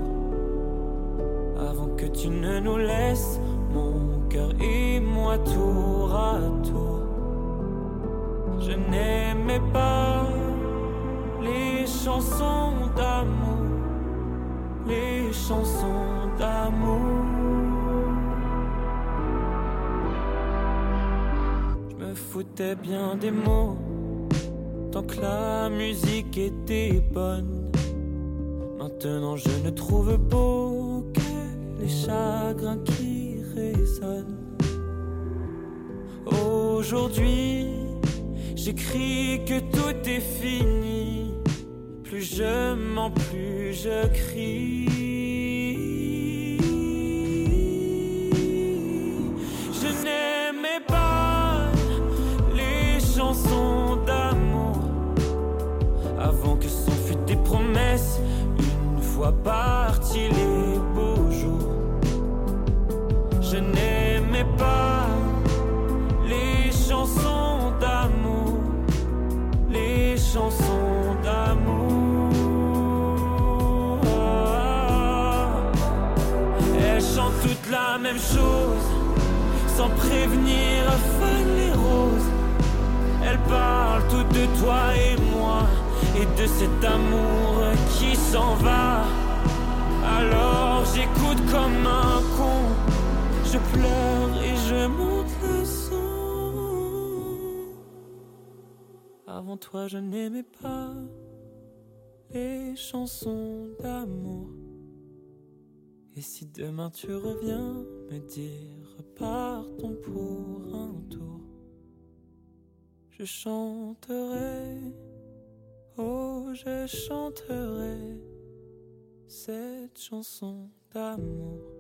avant que tu ne nous laisses mon cœur et moi tour à tour. Je n'aimais pas les chansons d'amour, les chansons d'amour. Je me foutais bien des mots tant que la musique était bonne. Maintenant je ne trouve beau que les chagrins qui résonnent. Aujourd'hui, j'écris que tout est fini. Plus je mens, plus je crie. Partis les beaux jours, je n'aimais pas les chansons d'amour, les chansons d'amour. Elles chantent toutes la même chose, sans prévenir, fanent les roses. Elles parlent toutes de toi et moi, et de cet amour qui s'en va. Alors j'écoute comme un con, je pleure et je monte le son. Avant toi, je n'aimais pas les chansons d'amour. Et si demain tu reviens me dire partons pour un tour, je chanterai, oh je chanterai cette chanson d'amour.